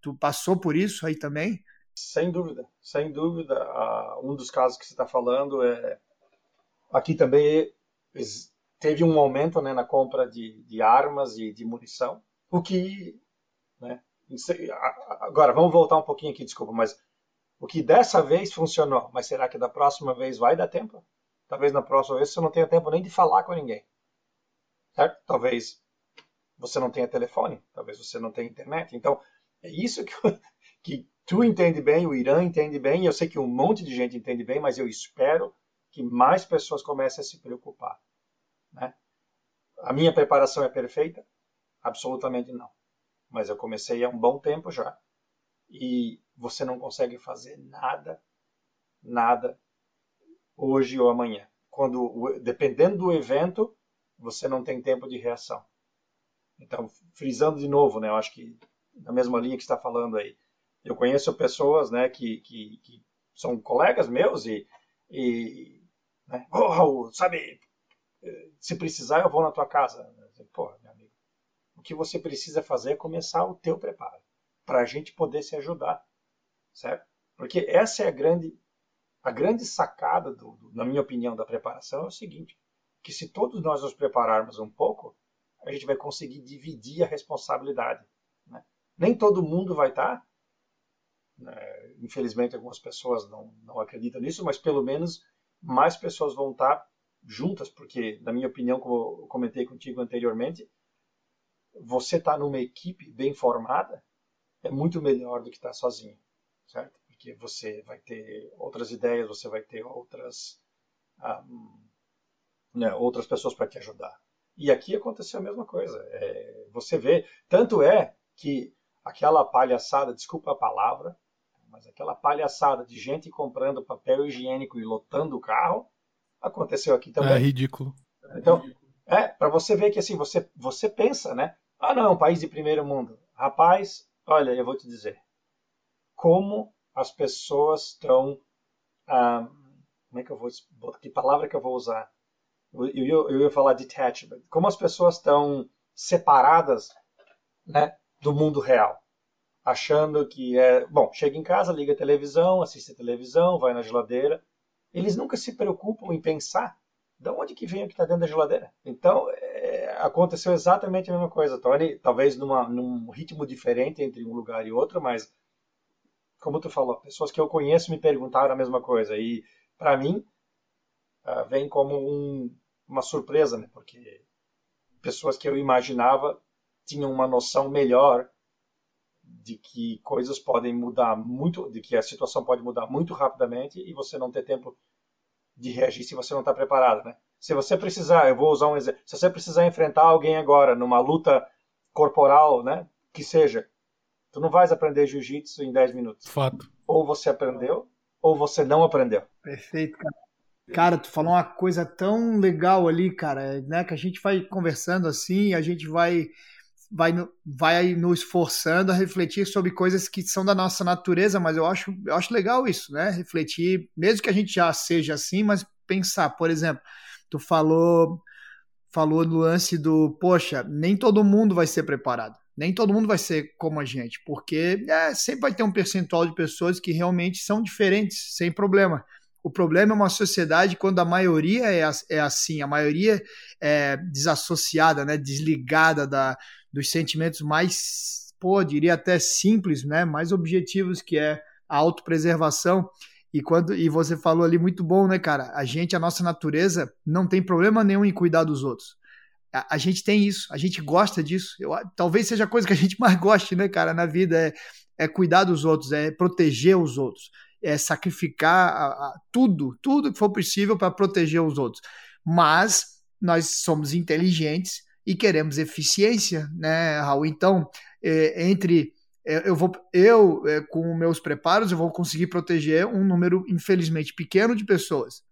Tu passou por isso aí também? Sem dúvida, sem dúvida. um dos casos que você está falando é. Aqui também teve um aumento né, na compra de, de armas e de munição, o que. Né, agora, vamos voltar um pouquinho aqui, desculpa, mas o que dessa vez funcionou, mas será que da próxima vez vai dar tempo? Talvez na próxima vez você não tenha tempo nem de falar com ninguém. Certo? Talvez você não tenha telefone, talvez você não tenha internet. Então, é isso que, que tu entende bem, o Irã entende bem, eu sei que um monte de gente entende bem, mas eu espero que mais pessoas comecem a se preocupar. Né? A minha preparação é perfeita? Absolutamente não. Mas eu comecei há um bom tempo já. E você não consegue fazer nada, nada, hoje ou amanhã. Quando, dependendo do evento, você não tem tempo de reação. Então, frisando de novo, né, eu acho que na mesma linha que está falando aí, eu conheço pessoas né, que, que, que são colegas meus e, e né? oh, Raul, sabe, se precisar eu vou na tua casa. Pô, meu amigo, o que você precisa fazer é começar o teu preparo para a gente poder se ajudar, certo? Porque essa é a grande a grande sacada, do, do, na minha opinião, da preparação é o seguinte: que se todos nós nos prepararmos um pouco, a gente vai conseguir dividir a responsabilidade. Né? Nem todo mundo vai estar, tá, né? infelizmente algumas pessoas não, não acreditam nisso, mas pelo menos mais pessoas vão estar tá juntas, porque, na minha opinião, como eu comentei contigo anteriormente, você estar tá numa equipe bem formada é muito melhor do que estar sozinho, certo? Porque você vai ter outras ideias, você vai ter outras, um, ah, né, outras pessoas para te ajudar. E aqui aconteceu a mesma coisa. É, você vê, tanto é que aquela palhaçada, desculpa a palavra, mas aquela palhaçada de gente comprando papel higiênico e lotando o carro, aconteceu aqui também. É ridículo. Então, é, para você ver que assim, você, você pensa, né? Ah, não, país de primeiro mundo. Rapaz, olha, eu vou te dizer. Como as pessoas estão. Ah, como é que eu vou. Que palavra que eu vou usar? Eu, eu, eu ia falar detachment. Como as pessoas estão separadas né, do mundo real. Achando que é. Bom, chega em casa, liga a televisão, assiste a televisão, vai na geladeira. Eles nunca se preocupam em pensar de onde que vem o que está dentro da geladeira. Então, é, aconteceu exatamente a mesma coisa, Tony. Talvez numa, num ritmo diferente entre um lugar e outro, mas como tu falou, pessoas que eu conheço me perguntaram a mesma coisa. E, para mim, uh, vem como um, uma surpresa, né? Porque pessoas que eu imaginava tinham uma noção melhor de que coisas podem mudar muito, de que a situação pode mudar muito rapidamente e você não ter tempo de reagir se você não está preparado, né? Se você precisar, eu vou usar um exemplo, se você precisar enfrentar alguém agora numa luta corporal, né, que seja, Tu não vais aprender jiu-jitsu em 10 minutos. Fato. Ou você aprendeu, ou você não aprendeu. Perfeito, cara. Cara, tu falou uma coisa tão legal ali, cara, né? Que a gente vai conversando assim, a gente vai vai, vai nos esforçando a refletir sobre coisas que são da nossa natureza, mas eu acho, eu acho legal isso, né? Refletir, mesmo que a gente já seja assim, mas pensar, por exemplo, tu falou falou no lance do, poxa, nem todo mundo vai ser preparado. Nem todo mundo vai ser como a gente, porque é, sempre vai ter um percentual de pessoas que realmente são diferentes, sem problema. O problema é uma sociedade quando a maioria é, é assim, a maioria é desassociada, né, desligada da, dos sentimentos mais, pô, diria até simples, né, mais objetivos, que é a autopreservação. E quando e você falou ali muito bom, né, cara? A gente, a nossa natureza, não tem problema nenhum em cuidar dos outros a, a, gente tem isso, a gente gosta disso. Eu, talvez seja a coisa que a gente mais goste, né, cara, na vida, é, é cuidar dos outros, é proteger os outros, é sacrificar a, a, tudo, tudo que for possível para proteger os outros. Mas nós somos inteligentes e queremos eficiência, né, Raul? Então, é, entre é, eu vou eu é, com meus preparos eu vou conseguir proteger um número infelizmente pequeno de pessoas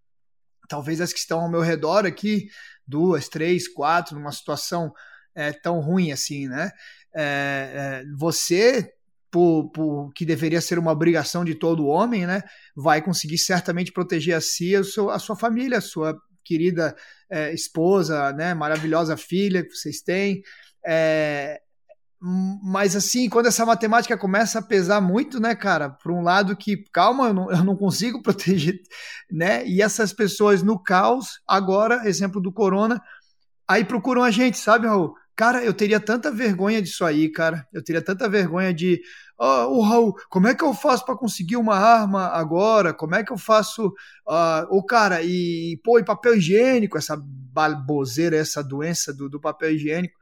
talvez as que estão ao meu redor aqui duas, três, quatro, numa situação é, tão ruim assim, né? É, você, por, por, que deveria ser uma obrigação de todo homem, né? Vai conseguir certamente proteger a si, a, a sua família, a sua querida esposa, né? Maravilhosa filha que vocês têm. É, mas assim, quando essa matemática começa a pesar muito, né, cara, por um lado que, calma, eu não, eu não, consigo proteger, né, e essas pessoas no caos, agora, exemplo do corona, aí procuram a gente, sabe, Raul? Cara, eu teria tanta vergonha disso aí, cara, eu teria tanta vergonha de, oh, oh, Raul, como é que eu faço para conseguir uma arma agora? Como é que eu faço, uh, oh, cara, e, pô, e papel higiênico, essa balboseira, essa doença do, do papel higiênico,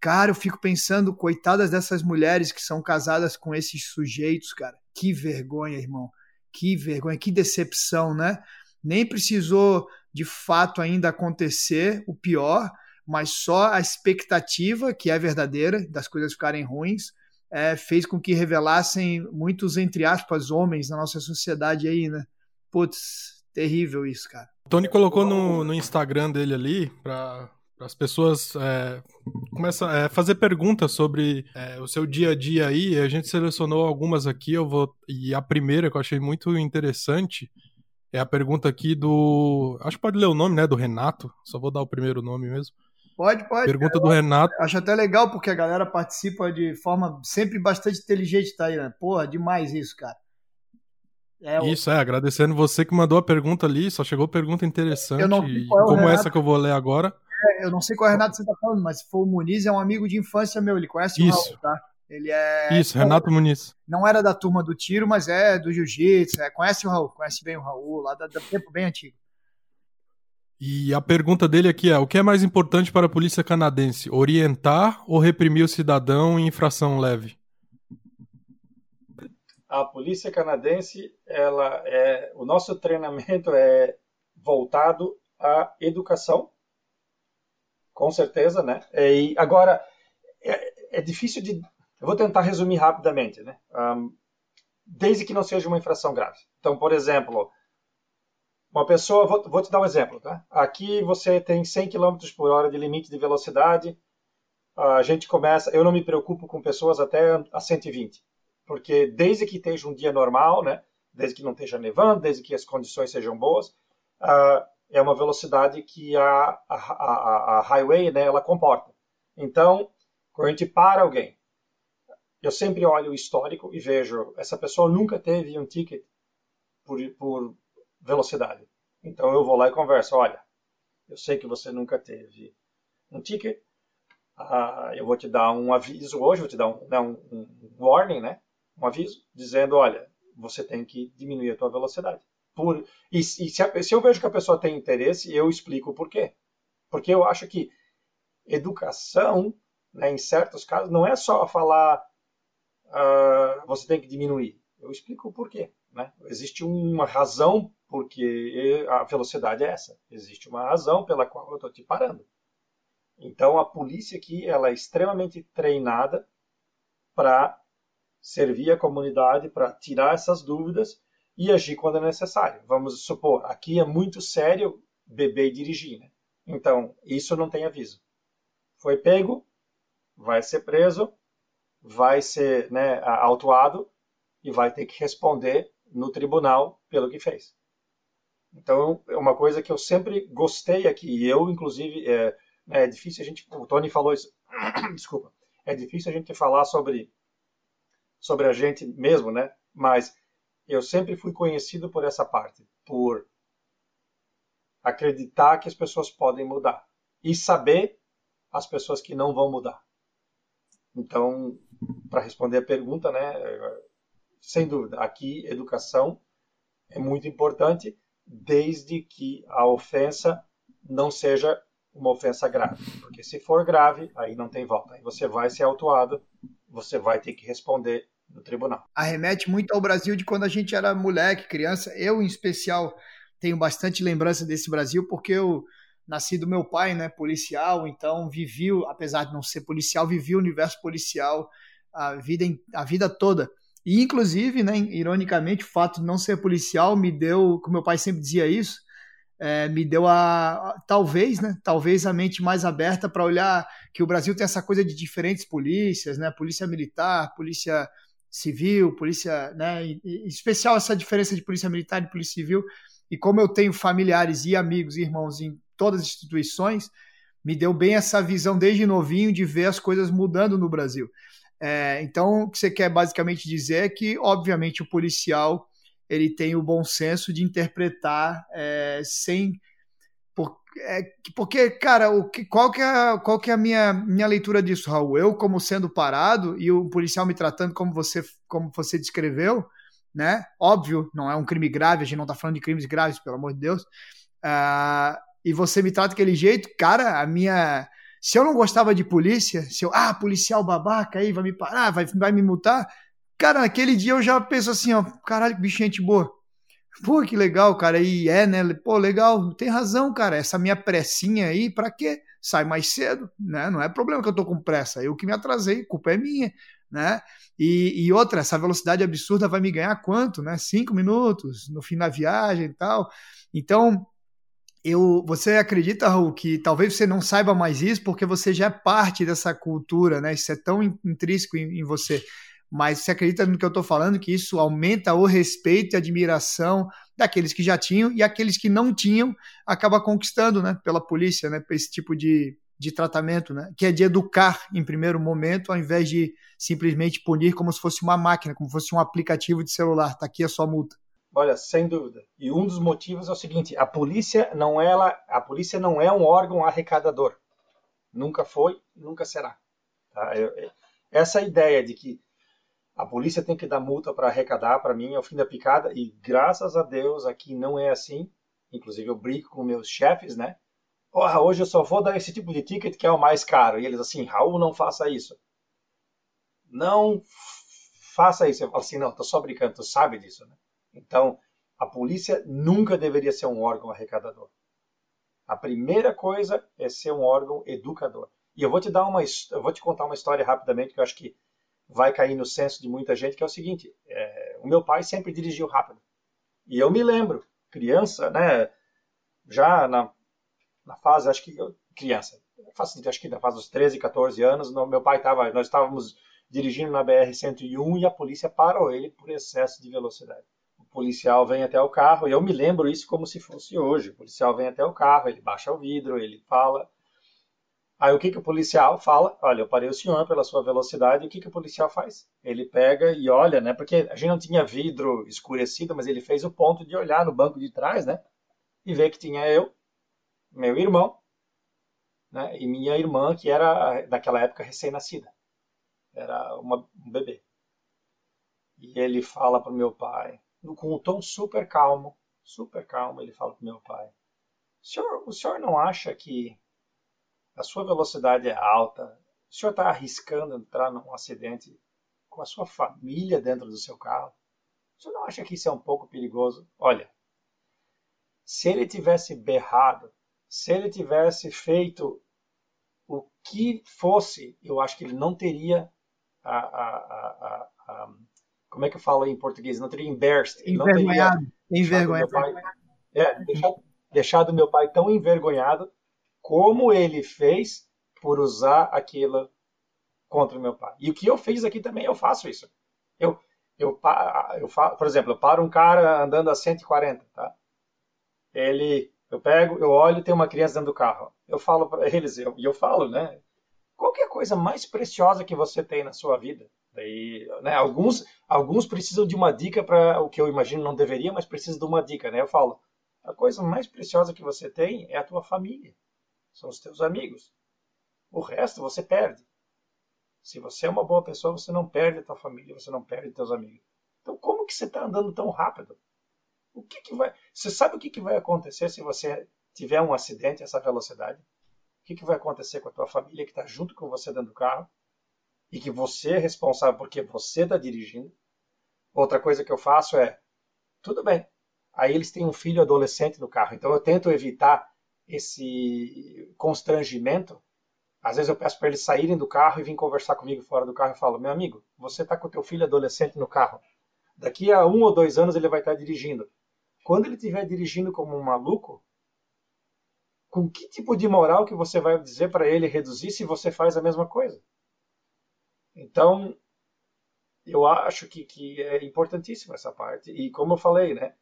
Cara, eu fico pensando, coitadas dessas mulheres que são casadas com esses sujeitos, cara. Que vergonha, irmão. Que vergonha, que decepção, né? Nem precisou de fato ainda acontecer o pior, mas só a expectativa, que é verdadeira, das coisas ficarem ruins, é, fez com que revelassem muitos, entre aspas, homens na nossa sociedade aí, né? Putz, terrível isso, cara. Tony colocou no, no Instagram dele ali, pra as pessoas é, começar a é, fazer perguntas sobre é, o seu dia a dia aí. A gente selecionou algumas aqui, eu vou e a primeira que eu achei muito interessante é a pergunta aqui do, acho que pode ler o nome, né, do Renato. Só vou dar o primeiro nome mesmo. Pode, pode. Pergunta do Renato. Acho até legal porque a galera participa de forma sempre bastante inteligente, tá aí, né? Porra, demais isso, cara. É, Isso, é, agradecendo você que mandou a pergunta ali, só chegou pergunta interessante, eu não é como Renato. essa que eu vou ler agora. É, eu não sei qual é o Renato você tá falando, mas se for o Muniz, é um amigo de infância meu, ele conhece Isso. o Raul, tá? Ele é. Isso, Renato Muniz. Não era da turma do tiro, mas é do jiu-jitsu, é, conhece o Raul, conhece bem o Raul, lá do tempo bem antigo. E a pergunta dele aqui é: o que é mais importante para a polícia canadense? Orientar ou reprimir o cidadão em infração leve? a polícia canadense, ela é, o nosso treinamento é voltado à educação, com certeza, né? E agora é, é difícil de, eu vou tentar resumir rapidamente, né? Um, desde que não seja uma infração grave. Então, por exemplo, uma pessoa, vou, vou te dar um exemplo, tá? Aqui você tem 100 km por hora de limite de velocidade. A gente começa, eu não me preocupo com pessoas até a 120 porque desde que esteja um dia normal, né, desde que não esteja nevando, desde que as condições sejam boas, uh, é uma velocidade que a, a, a, a highway né, ela comporta. Então, quando a gente para alguém, eu sempre olho o histórico e vejo essa pessoa nunca teve um ticket por, por velocidade. Então eu vou lá e converso, olha, eu sei que você nunca teve um ticket, uh, eu vou te dar um aviso hoje, vou te dar um, né, um warning, né? um aviso dizendo, olha, você tem que diminuir a tua velocidade. Por, e, e se, a, se, eu vejo que a pessoa tem interesse, eu explico o porquê. Porque eu acho que educação, né, em certos casos, não é só falar uh, você tem que diminuir. Eu explico o porquê. Né? Existe uma razão porque a velocidade é essa. Existe uma razão pela qual eu estou te parando. Então a polícia aqui ela é extremamente treinada para servir a comunidade para tirar essas dúvidas e agir quando é necessário. Vamos supor, aqui é muito sério beber e dirigir, né? Então, isso não tem aviso. Foi pego, vai ser preso, vai ser né, autuado e vai ter que responder no tribunal pelo que fez. Então, é uma coisa que eu sempre gostei aqui, e eu, inclusive, é, é difícil a gente. O Tony falou isso. Desculpa. É difícil a gente falar sobre sobre a gente mesmo, né? Mas eu sempre fui conhecido por essa parte, por acreditar que as pessoas podem mudar e saber as pessoas que não vão mudar. Então, para responder a pergunta, né, sem dúvida, aqui educação é muito importante, desde que a ofensa não seja uma ofensa grave. Porque se for grave, aí não tem volta. Aí você vai ser autuado, você vai ter que responder no tribunal. Arremete muito ao Brasil de quando a gente era moleque, criança. Eu, em especial, tenho bastante lembrança desse Brasil, porque eu nasci do meu pai, né, policial, então vivi, apesar de não ser policial, vivi o universo policial a vida, a vida toda. E, inclusive, né, ironicamente, o fato de não ser policial me deu, como meu pai sempre dizia isso, é, me deu a, a, talvez, né, talvez a mente mais aberta para olhar que o Brasil tem essa coisa de diferentes polícias, né, polícia militar, polícia civil, polícia, né, em especial essa diferença de polícia militar e polícia civil. E como eu tenho familiares e amigos e irmãos em todas as instituições, me deu bem essa visão desde novinho de ver as coisas mudando no Brasil. É, então, o que você quer basicamente dizer é que, obviamente, o policial ele tem o bom senso de interpretar é, sem. É, porque, cara, o que, qual, que é, qual que é a minha, minha leitura disso, Raul? Eu, como sendo parado e o policial me tratando como você, como você descreveu, né? Óbvio, não é um crime grave, a gente não está falando de crimes graves, pelo amor de Deus. Uh, e você me trata daquele jeito, cara, a minha. Se eu não gostava de polícia, se eu, ah, policial babaca aí, vai me parar, vai, vai me multar, Cara, naquele dia eu já penso assim, ó, caralho, bicho gente boa. Pô, que legal, cara. E é, né? Pô, legal, tem razão, cara. Essa minha pressinha aí, pra quê? Sai mais cedo, né? Não é problema que eu tô com pressa. Eu que me atrasei, culpa é minha, né? E, e outra, essa velocidade absurda vai me ganhar quanto, né? Cinco minutos no fim da viagem e tal. Então, Eu, você acredita, Raul, que talvez você não saiba mais isso porque você já é parte dessa cultura, né? Isso é tão intrínseco em, em você. Mas você acredita no que eu estou falando, que isso aumenta o respeito e admiração daqueles que já tinham e aqueles que não tinham acaba conquistando, né? Pela polícia, né? Esse tipo de, de tratamento, né? Que é de educar em primeiro momento, ao invés de simplesmente punir como se fosse uma máquina, como se fosse um aplicativo de celular. Tá aqui a sua multa. Olha, sem dúvida. E um dos motivos é o seguinte: a polícia não é ela, a polícia não é um órgão arrecadador. Nunca foi, nunca será. Tá? Eu, essa ideia de que a polícia tem que dar multa para arrecadar, para mim, é o fim da picada. E graças a Deus aqui não é assim. Inclusive eu brinco com meus chefes, né? Porra, hoje eu só vou dar esse tipo de ticket que é o mais caro. E eles assim, Raul, não faça isso. Não faça isso. Eu falo assim, não, tô só brincando, tu sabe disso, né? Então, a polícia nunca deveria ser um órgão arrecadador. A primeira coisa é ser um órgão educador. E eu vou te dar uma, eu vou te contar uma história rapidamente que eu acho que vai cair no senso de muita gente, que é o seguinte: é, o meu pai sempre dirigiu rápido. E eu me lembro, criança, né? Já na, na fase, acho que criança, acho que na fase dos 13, 14 anos, no, meu pai estava, nós estávamos dirigindo na BR 101 e a polícia parou ele por excesso de velocidade policial vem até o carro, e eu me lembro isso como se fosse hoje. O policial vem até o carro, ele baixa o vidro, ele fala. Aí o que, que o policial fala? Olha, eu parei o senhor pela sua velocidade, e o que, que o policial faz? Ele pega e olha, né? Porque a gente não tinha vidro escurecido, mas ele fez o ponto de olhar no banco de trás, né? E ver que tinha eu, meu irmão, né? E minha irmã, que era daquela época recém-nascida. Era uma, um bebê. E ele fala para o meu pai: com um tom super calmo, super calmo, ele fala para meu pai: senhor, o senhor não acha que a sua velocidade é alta? O senhor está arriscando entrar num acidente com a sua família dentro do seu carro? O senhor não acha que isso é um pouco perigoso? Olha, se ele tivesse berrado, se ele tivesse feito o que fosse, eu acho que ele não teria a, a, a, como é que eu falo em português? Não teria embarrassed. Envergonhado. Envergonhado. Pai, é, deixado, deixado meu pai tão envergonhado como ele fez por usar aquilo contra o meu pai. E o que eu fiz aqui também, eu faço isso. Eu, eu, eu, por exemplo, eu paro um cara andando a 140, tá? Ele, eu pego, eu olho, tem uma criança dentro do carro. Eu falo para eles, e eu, eu falo, né? Qual é a coisa mais preciosa que você tem na sua vida? Daí, né, alguns, alguns precisam de uma dica para o que eu imagino não deveria, mas precisam de uma dica, né? Eu falo, a coisa mais preciosa que você tem é a tua família, são os teus amigos. O resto você perde. Se você é uma boa pessoa, você não perde a tua família, você não perde teus amigos. Então, como que você está andando tão rápido? O que, que vai? Você sabe o que, que vai acontecer se você tiver um acidente a essa velocidade? O que, que vai acontecer com a tua família que está junto com você dentro do carro? e que você é responsável porque você está dirigindo. Outra coisa que eu faço é, tudo bem, aí eles têm um filho adolescente no carro, então eu tento evitar esse constrangimento. Às vezes eu peço para eles saírem do carro e vir conversar comigo fora do carro e falo, meu amigo, você está com o teu filho adolescente no carro. Daqui a um ou dois anos ele vai estar tá dirigindo. Quando ele estiver dirigindo como um maluco, com que tipo de moral que você vai dizer para ele reduzir se você faz a mesma coisa? Então, eu acho que, que é importantíssima essa parte. E como eu falei, né?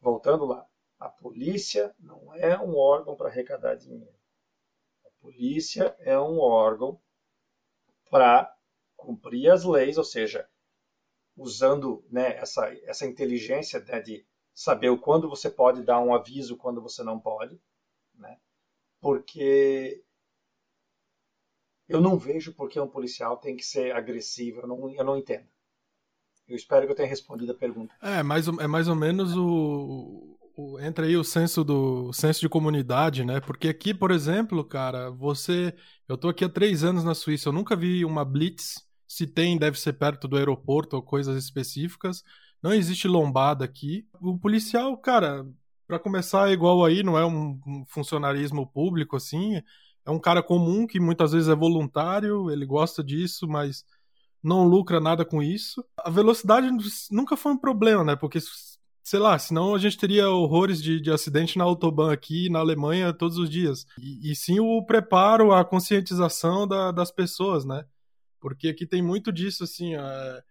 Voltando lá, a polícia não é um órgão para arrecadar dinheiro. A polícia é um órgão para cumprir as leis, ou seja, usando né, essa, essa inteligência né, de saber quando você pode dar um aviso, quando você não pode, né? Porque eu não vejo por que um policial tem que ser agressivo, eu não, eu não entendo. Eu espero que eu tenha respondido a pergunta. É, mais, é mais ou menos o, entra aí o senso do o senso de comunidade, né? Porque aqui, por exemplo, cara, você, eu tô aqui há três anos na Suíça, eu nunca vi uma blitz. Se tem, deve ser perto do aeroporto ou coisas específicas. Não existe lombada aqui. O policial, cara, para começar, é igual aí, não é um, funcionarismo público assim é um cara comum que muitas vezes é voluntário, ele gosta disso, mas não lucra nada com isso. A velocidade nunca foi um problema, né? Porque sei lá, senão a gente teria horrores de, de acidente na autobahn aqui na Alemanha todos os dias. E, e sim o preparo, a conscientização da, das pessoas, né? Porque aqui tem muito disso, assim. É...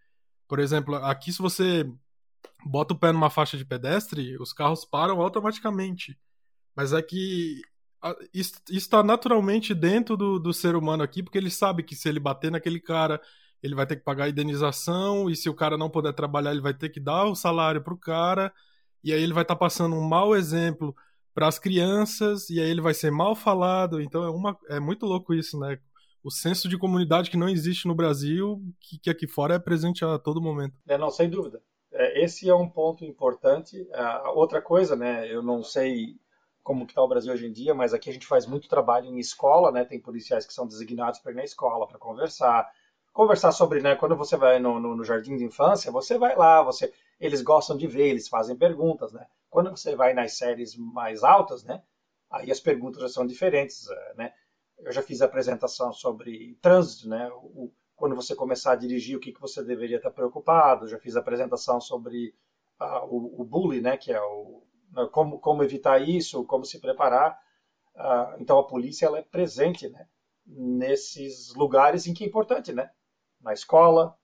Por exemplo, aqui se você bota o pé numa faixa de pedestre, os carros param automaticamente. Mas é que isso está naturalmente dentro do, do ser humano aqui, porque ele sabe que se ele bater naquele cara, ele vai ter que pagar a indenização, e se o cara não puder trabalhar, ele vai ter que dar o salário pro cara, e aí ele vai estar tá passando um mau exemplo para as crianças, e aí ele vai ser mal falado. Então é, uma, é muito louco isso, né? O senso de comunidade que não existe no Brasil, que, que aqui fora é presente a todo momento. É, não, sem dúvida. É, esse é um ponto importante. Outra coisa, né? Eu não sei como está o Brasil hoje em dia, mas aqui a gente faz muito trabalho em escola, né? Tem policiais que são designados para ir na escola para conversar, conversar sobre, né? Quando você vai no, no, no, jardim de infância, você vai lá, você, eles gostam de ver, eles fazem perguntas, né? Quando você vai nas séries mais altas, né? Aí as perguntas já são diferentes, eh, né? Eu já fiz apresentação sobre trânsito, né? O, quando você começar a dirigir, o que, que você deveria estar preocupado. Já fiz apresentação sobre uh, o, o bullying, né? Que é o né, como, como evitar isso, como se preparar. Uh, então a polícia ela é presente né, nesses lugares em que é importante, né? Na escola,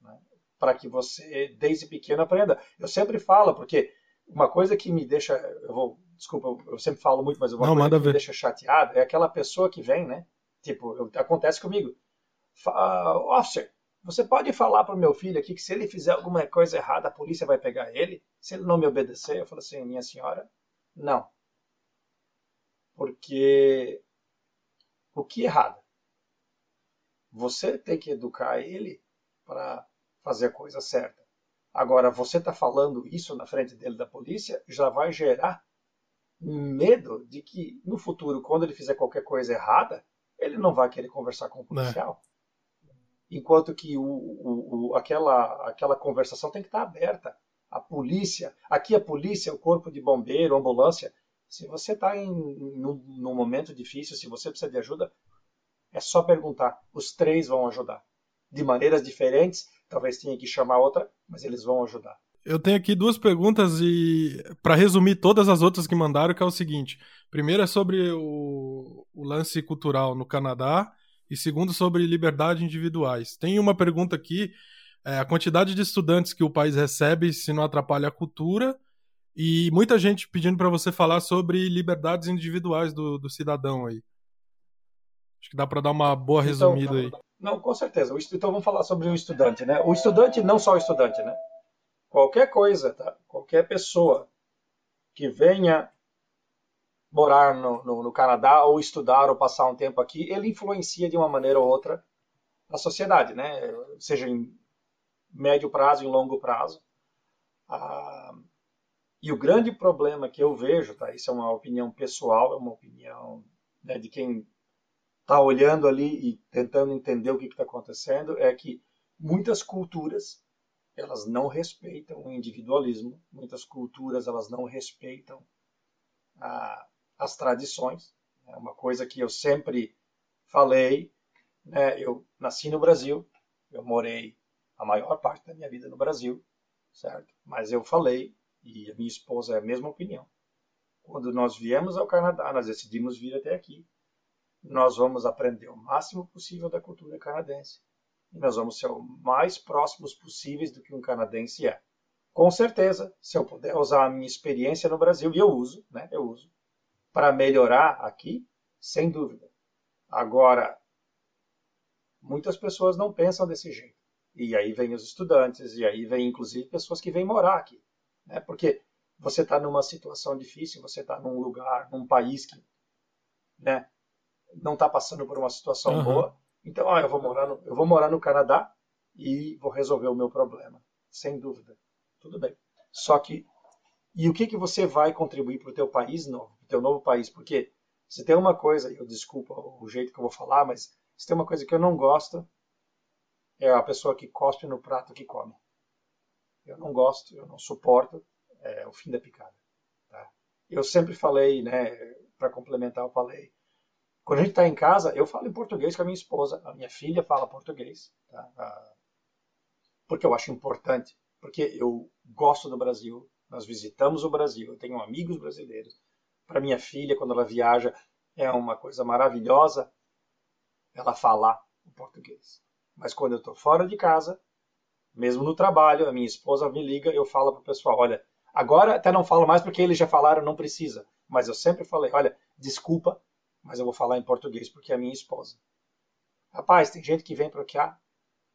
né, para que você desde pequeno aprenda. Eu sempre falo, porque uma coisa que me deixa, eu vou, desculpa, eu sempre falo muito, mas uma Não, coisa que me deixa chateado é aquela pessoa que vem, né? Tipo, eu, acontece comigo. Uh, officer, você pode falar para o meu filho aqui que se ele fizer alguma coisa errada, a polícia vai pegar ele? Se ele não me obedecer? Eu falo assim, minha senhora, não. Porque o que é errado? Você tem que educar ele para fazer a coisa certa. Agora, você está falando isso na frente dele da polícia, já vai gerar medo de que no futuro, quando ele fizer qualquer coisa errada, ele não vai querer conversar com o policial. É enquanto que o, o, o, aquela, aquela conversação tem que estar aberta. A polícia, aqui a polícia, o corpo de bombeiro, ambulância, se você está num, num momento difícil, se você precisa de ajuda, é só perguntar. Os três vão ajudar. De maneiras diferentes, talvez tenha que chamar outra, mas eles vão ajudar. Eu tenho aqui duas perguntas e para resumir todas as outras que mandaram, que é o seguinte: primeiro é sobre o, o lance cultural no Canadá e segundo, sobre liberdade individuais. Tem uma pergunta aqui: é, a quantidade de estudantes que o país recebe se não atrapalha a cultura, e muita gente pedindo para você falar sobre liberdades individuais do, do cidadão aí. Acho que dá para dar uma boa então, resumida então, aí. Não, com certeza. Então vamos falar sobre o estudante, né? O estudante, não só o estudante, né? Qualquer coisa, tá? Qualquer pessoa que venha morar no, no, no, Canadá ou estudar ou passar um tempo aqui, ele influencia de uma maneira ou outra a sociedade, né? Seja em médio prazo, em longo prazo. Ah, e o grande problema que eu vejo, tá? Isso é uma opinião pessoal, é uma opinião né, de quem está olhando ali e tentando entender o que está acontecendo, é que muitas culturas elas não respeitam o individualismo, muitas culturas elas não respeitam a, as tradições. É uma coisa que eu sempre falei. Né? Eu nasci no Brasil, eu morei a maior parte da minha vida no Brasil, certo? Mas eu falei, e a minha esposa é a mesma opinião. Quando nós viemos ao Canadá, nós decidimos vir até aqui. Nós vamos aprender o máximo possível da cultura canadense. E nós vamos ser o mais próximos possíveis do que um canadense é. Com certeza, se eu puder usar a minha experiência no Brasil, e eu uso, né? Eu uso para melhorar aqui, sem dúvida. Agora, muitas pessoas não pensam desse jeito. E aí vem os estudantes, e aí vem inclusive pessoas que vêm morar aqui. Né? Porque você está numa situação difícil, você está num lugar, num país que né, não está passando por uma situação uhum. boa. Então, ah, eu, vou morar no, eu vou morar no Canadá e vou resolver o meu problema. Sem dúvida. Tudo bem. Só que, e o que, que você vai contribuir para o teu país novo? teu novo país, porque se tem uma coisa, eu desculpa o jeito que eu vou falar, mas se tem uma coisa que eu não gosto, é a pessoa que cospe no prato que come. Eu não gosto, eu não suporto, é o fim da picada. Tá? Eu sempre falei, né, para complementar, eu falei, quando a gente está em casa, eu falo em português com a minha esposa, a minha filha fala português, tá? porque eu acho importante, porque eu gosto do Brasil, Nós visitamos o Brasil. Eu tenho amigos brasileiros. Para minha filha, quando ela viaja, é uma coisa maravilhosa ela falar o português. Mas quando eu estou fora de casa, mesmo no trabalho, a minha esposa me liga, eu falo para o pessoal, olha, agora até não falo mais porque eles já falaram, não precisa. Mas eu sempre falei, olha, desculpa, mas eu vou falar em português porque é a minha esposa. Rapaz, tem gente que vem para cá,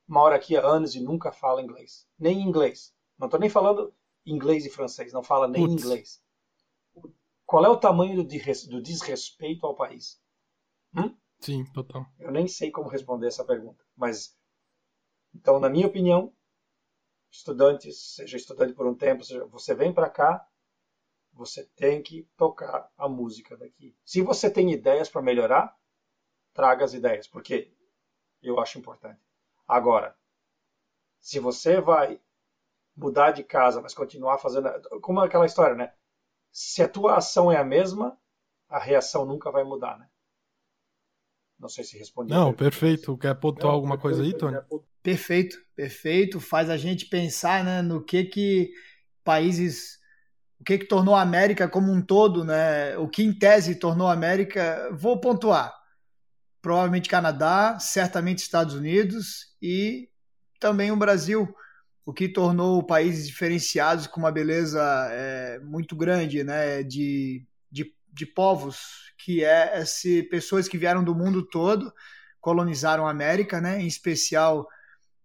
mora aqui há anos e nunca fala inglês. Nem inglês. Não estou nem falando inglês e francês, não fala nem Putz. inglês. Qual é o tamanho do desrespeito ao país? Hum? Sim, total. Eu nem sei como responder essa pergunta, mas então, na minha opinião, estudantes, seja estudante por um tempo, seja, você vem para cá, você tem que tocar a música daqui. Se você tem ideias para melhorar, traga as ideias, porque eu acho importante. Agora, se você vai mudar de casa, mas continuar fazendo. Como aquela história, né? Se a tua ação é a mesma, a reação nunca vai mudar, né? Não sei se respondi. Não, perfeito. Quer pontuar Não, alguma coisa aí, Tony? Perfeito, perfeito. Faz a gente pensar né, no que que países. O que que tornou a América como um todo, né? O que em tese tornou a América. Vou pontuar. Provavelmente Canadá, certamente Estados Unidos e também o Brasil o que tornou países diferenciados com uma beleza é, muito grande, né, de, de, de povos, que é esse, pessoas que vieram do mundo todo, colonizaram a América, né, em especial,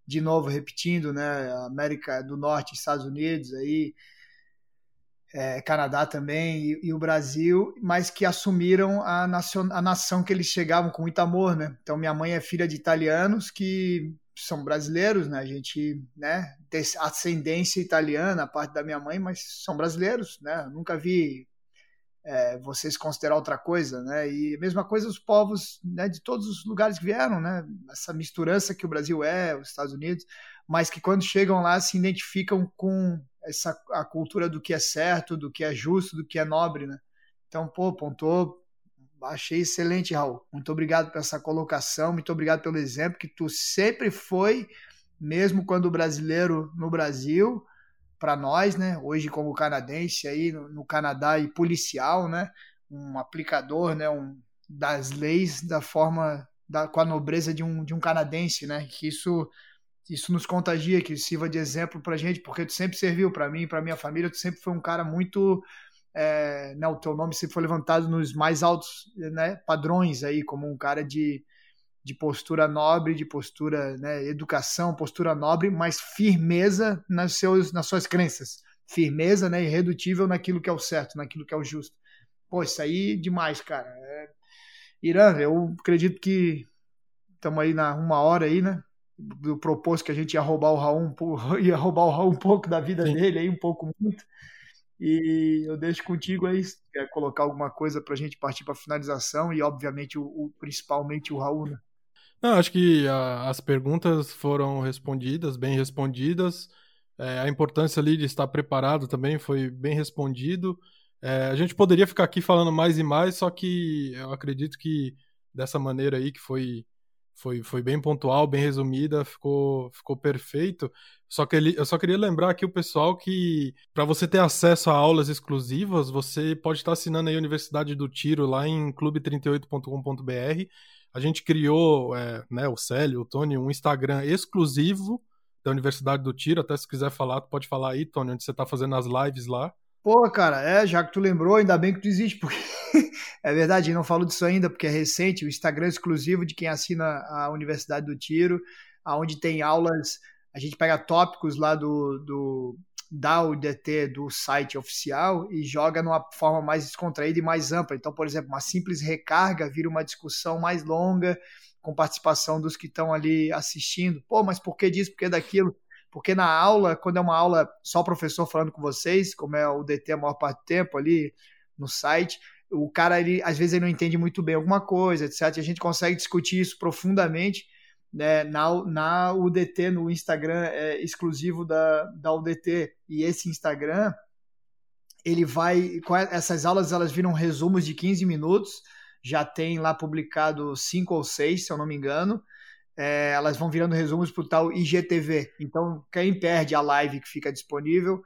de novo, repetindo, né, América do Norte, Estados Unidos, aí, é, Canadá também e, e, o Brasil, mas que assumiram a, nacion, a nação que eles chegavam com muito amor, né? Então minha mãe é filha de italianos que são brasileiros, né? A gente, né, tem ascendência italiana, a parte da minha mãe, mas são brasileiros, né? nunca vi é, vocês considerar outra coisa, né? E a mesma coisa os povos né, de todos os lugares que vieram, né? Essa misturança que o Brasil é, os Estados Unidos, mas que quando chegam lá se identificam com essa a cultura do que é certo, do que é justo, do que é nobre, né? Então, pô, pontou Achei excelente, Raul. Muito obrigado por essa colocação, muito obrigado pelo exemplo que tu sempre foi, mesmo quando brasileiro no Brasil, para nós, né? Hoje como canadense aí no, Canadá e policial, né? Um aplicador, né? Um, das leis da forma da, com a nobreza de um, de um canadense, né? Que isso isso nos contagia, que sirva de exemplo para gente, porque tu sempre serviu para mim, para minha família, tu sempre foi um cara muito é, né, o teu nome sempre foi levantado nos mais altos né, padrões aí, como um cara de, de postura nobre, de postura, né, educação, postura nobre, mas firmeza nas, seus, nas suas crenças. Firmeza, né, irredutível naquilo que é o certo, naquilo que é o justo. Pô, isso aí é demais, cara. É... Irã, eu acredito que estamos aí na uma hora aí, né? Do propósito que a gente ia roubar o Raul, ia roubar o Raul um pouco da vida Sim. dele aí, um pouco muito. E eu deixo contigo aí, se quer colocar alguma coisa para a gente partir para a finalização e, obviamente, o, o, principalmente o Raul, né? Não, acho que a, as perguntas foram respondidas, bem respondidas. É, a importância ali de estar preparado também foi bem respondido. É, a gente poderia ficar aqui falando mais e mais, só que eu acredito que dessa maneira aí que foi foi, foi bem pontual, bem resumida, ficou, ficou perfeito. Só que ele, eu só queria lembrar aqui o pessoal que, para você ter acesso a aulas exclusivas, você pode estar assinando a Universidade do Tiro lá em clube38.com.br. A gente criou, é, né, o Célio, o Tony, um Instagram exclusivo da Universidade do Tiro. Até se quiser falar, pode falar aí, Tony, onde você está fazendo as lives lá. Pô, cara, é, já que tu lembrou, ainda bem que tu existe, porque é verdade, não falo disso ainda, porque é recente, o Instagram exclusivo de quem assina a Universidade do Tiro, aonde tem aulas, a gente pega tópicos lá do, do da UDT do site oficial e joga numa forma mais descontraída e mais ampla. Então, por exemplo, uma simples recarga vira uma discussão mais longa, com participação dos que estão ali assistindo. Pô, mas por que disso, por que daquilo? Porque na aula, quando é uma aula só o professor falando com vocês, como é o DT a maior parte do tempo ali no site, o cara, ele, às vezes, ele não entende muito bem alguma coisa, etc. E a gente consegue discutir isso profundamente né, na, na UDT, no Instagram é, exclusivo da, da UDT. E esse Instagram, ele vai. Essas aulas elas viram resumos de 15 minutos, já tem lá publicado cinco ou seis, se eu não me engano é, elas vão virando resumos para o tal IGTV. Então, quem perde a live que fica disponível,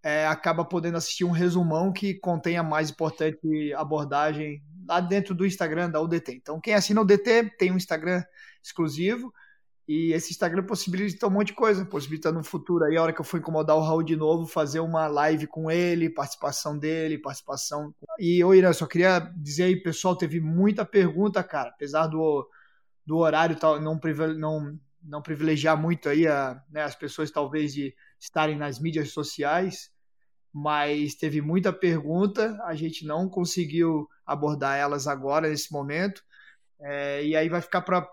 é, acaba podendo assistir um resumão que contém a mais importante abordagem lá dentro do Instagram da UDT. Então, quem assina o UDT tem um Instagram exclusivo e esse Instagram possibilita um monte de coisa, possibilita no futuro aí, a hora que eu for incomodar o Raul de novo, fazer uma live com ele, participação dele, participação. E, ô Irã, só queria dizer aí, pessoal, teve muita pergunta, cara, apesar do, do horário tal, não, não, não privilegiar muito aí a, né, as pessoas talvez de estarem nas mídias sociais, mas teve muita pergunta, a gente não conseguiu abordar elas agora, nesse momento, é, e aí vai ficar para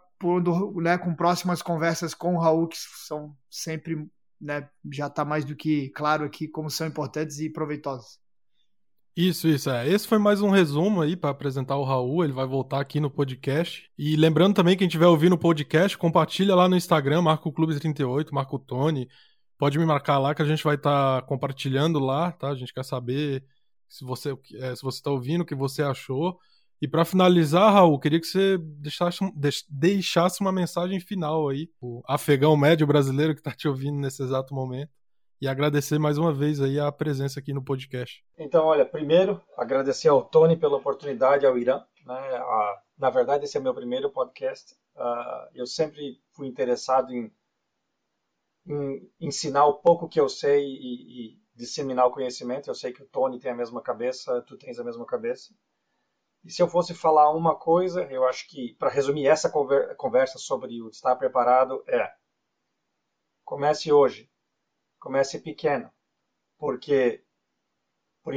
né, com próximas conversas com o Raul, que são sempre, né, já está mais do que claro aqui como são importantes e proveitosas. Isso, isso. É. Esse foi mais um resumo aí para apresentar o Raul. Ele vai voltar aqui no podcast. E lembrando também, quem estiver ouvindo o podcast, compartilha lá no Instagram, marca o Clube 38, marca o Tony. Pode me marcar lá que a gente vai estar tá compartilhando lá, tá? A gente quer saber se você é, se você está ouvindo, o que você achou. E para finalizar, Raul, queria que você deixasse, deixasse uma mensagem final aí, o afegão médio brasileiro que está te ouvindo nesse exato momento. E agradecer mais uma vez aí a presença aqui no podcast. Então, olha, primeiro, agradecer ao Tony pela oportunidade, ao Irã. Né? A, na verdade, esse é meu primeiro podcast. Uh, eu sempre fui interessado em, em, ensinar o pouco que eu sei e, e disseminar o conhecimento. Eu sei que o Tony tem a mesma cabeça, tu tens a mesma cabeça. E se eu fosse falar uma coisa, eu acho que, para resumir essa conversa sobre o estar preparado, é: comece hoje, comece pequeno, porque, por,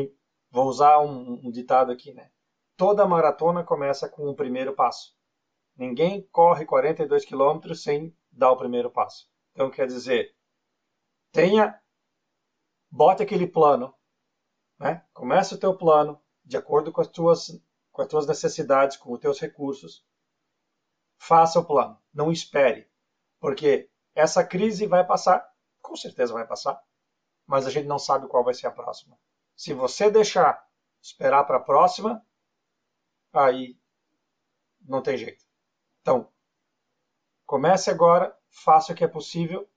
vou usar um, um ditado aqui, né? Toda maratona começa com o primeiro passo. Ninguém corre 42 quilômetros sem dar o primeiro passo. Então, quer dizer, tenha, bote aquele plano, né? Comece o teu plano de acordo com as tuas com as tuas necessidades, com os teus recursos. Faça o plano, não espere, porque essa crise vai passar, com certeza vai passar, mas a gente não sabe qual vai ser a próxima. Se você deixar esperar para a próxima, aí não tem jeito. Então, comece agora, faça o que é possível,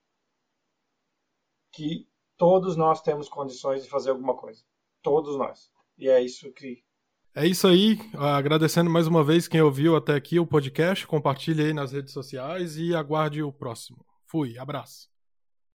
que todos nós temos condições de fazer alguma coisa. Todos nós. E é isso que é isso aí. Agradecendo mais uma vez quem ouviu até aqui o podcast. Compartilhe aí nas redes sociais e aguarde o próximo. Fui, abraço.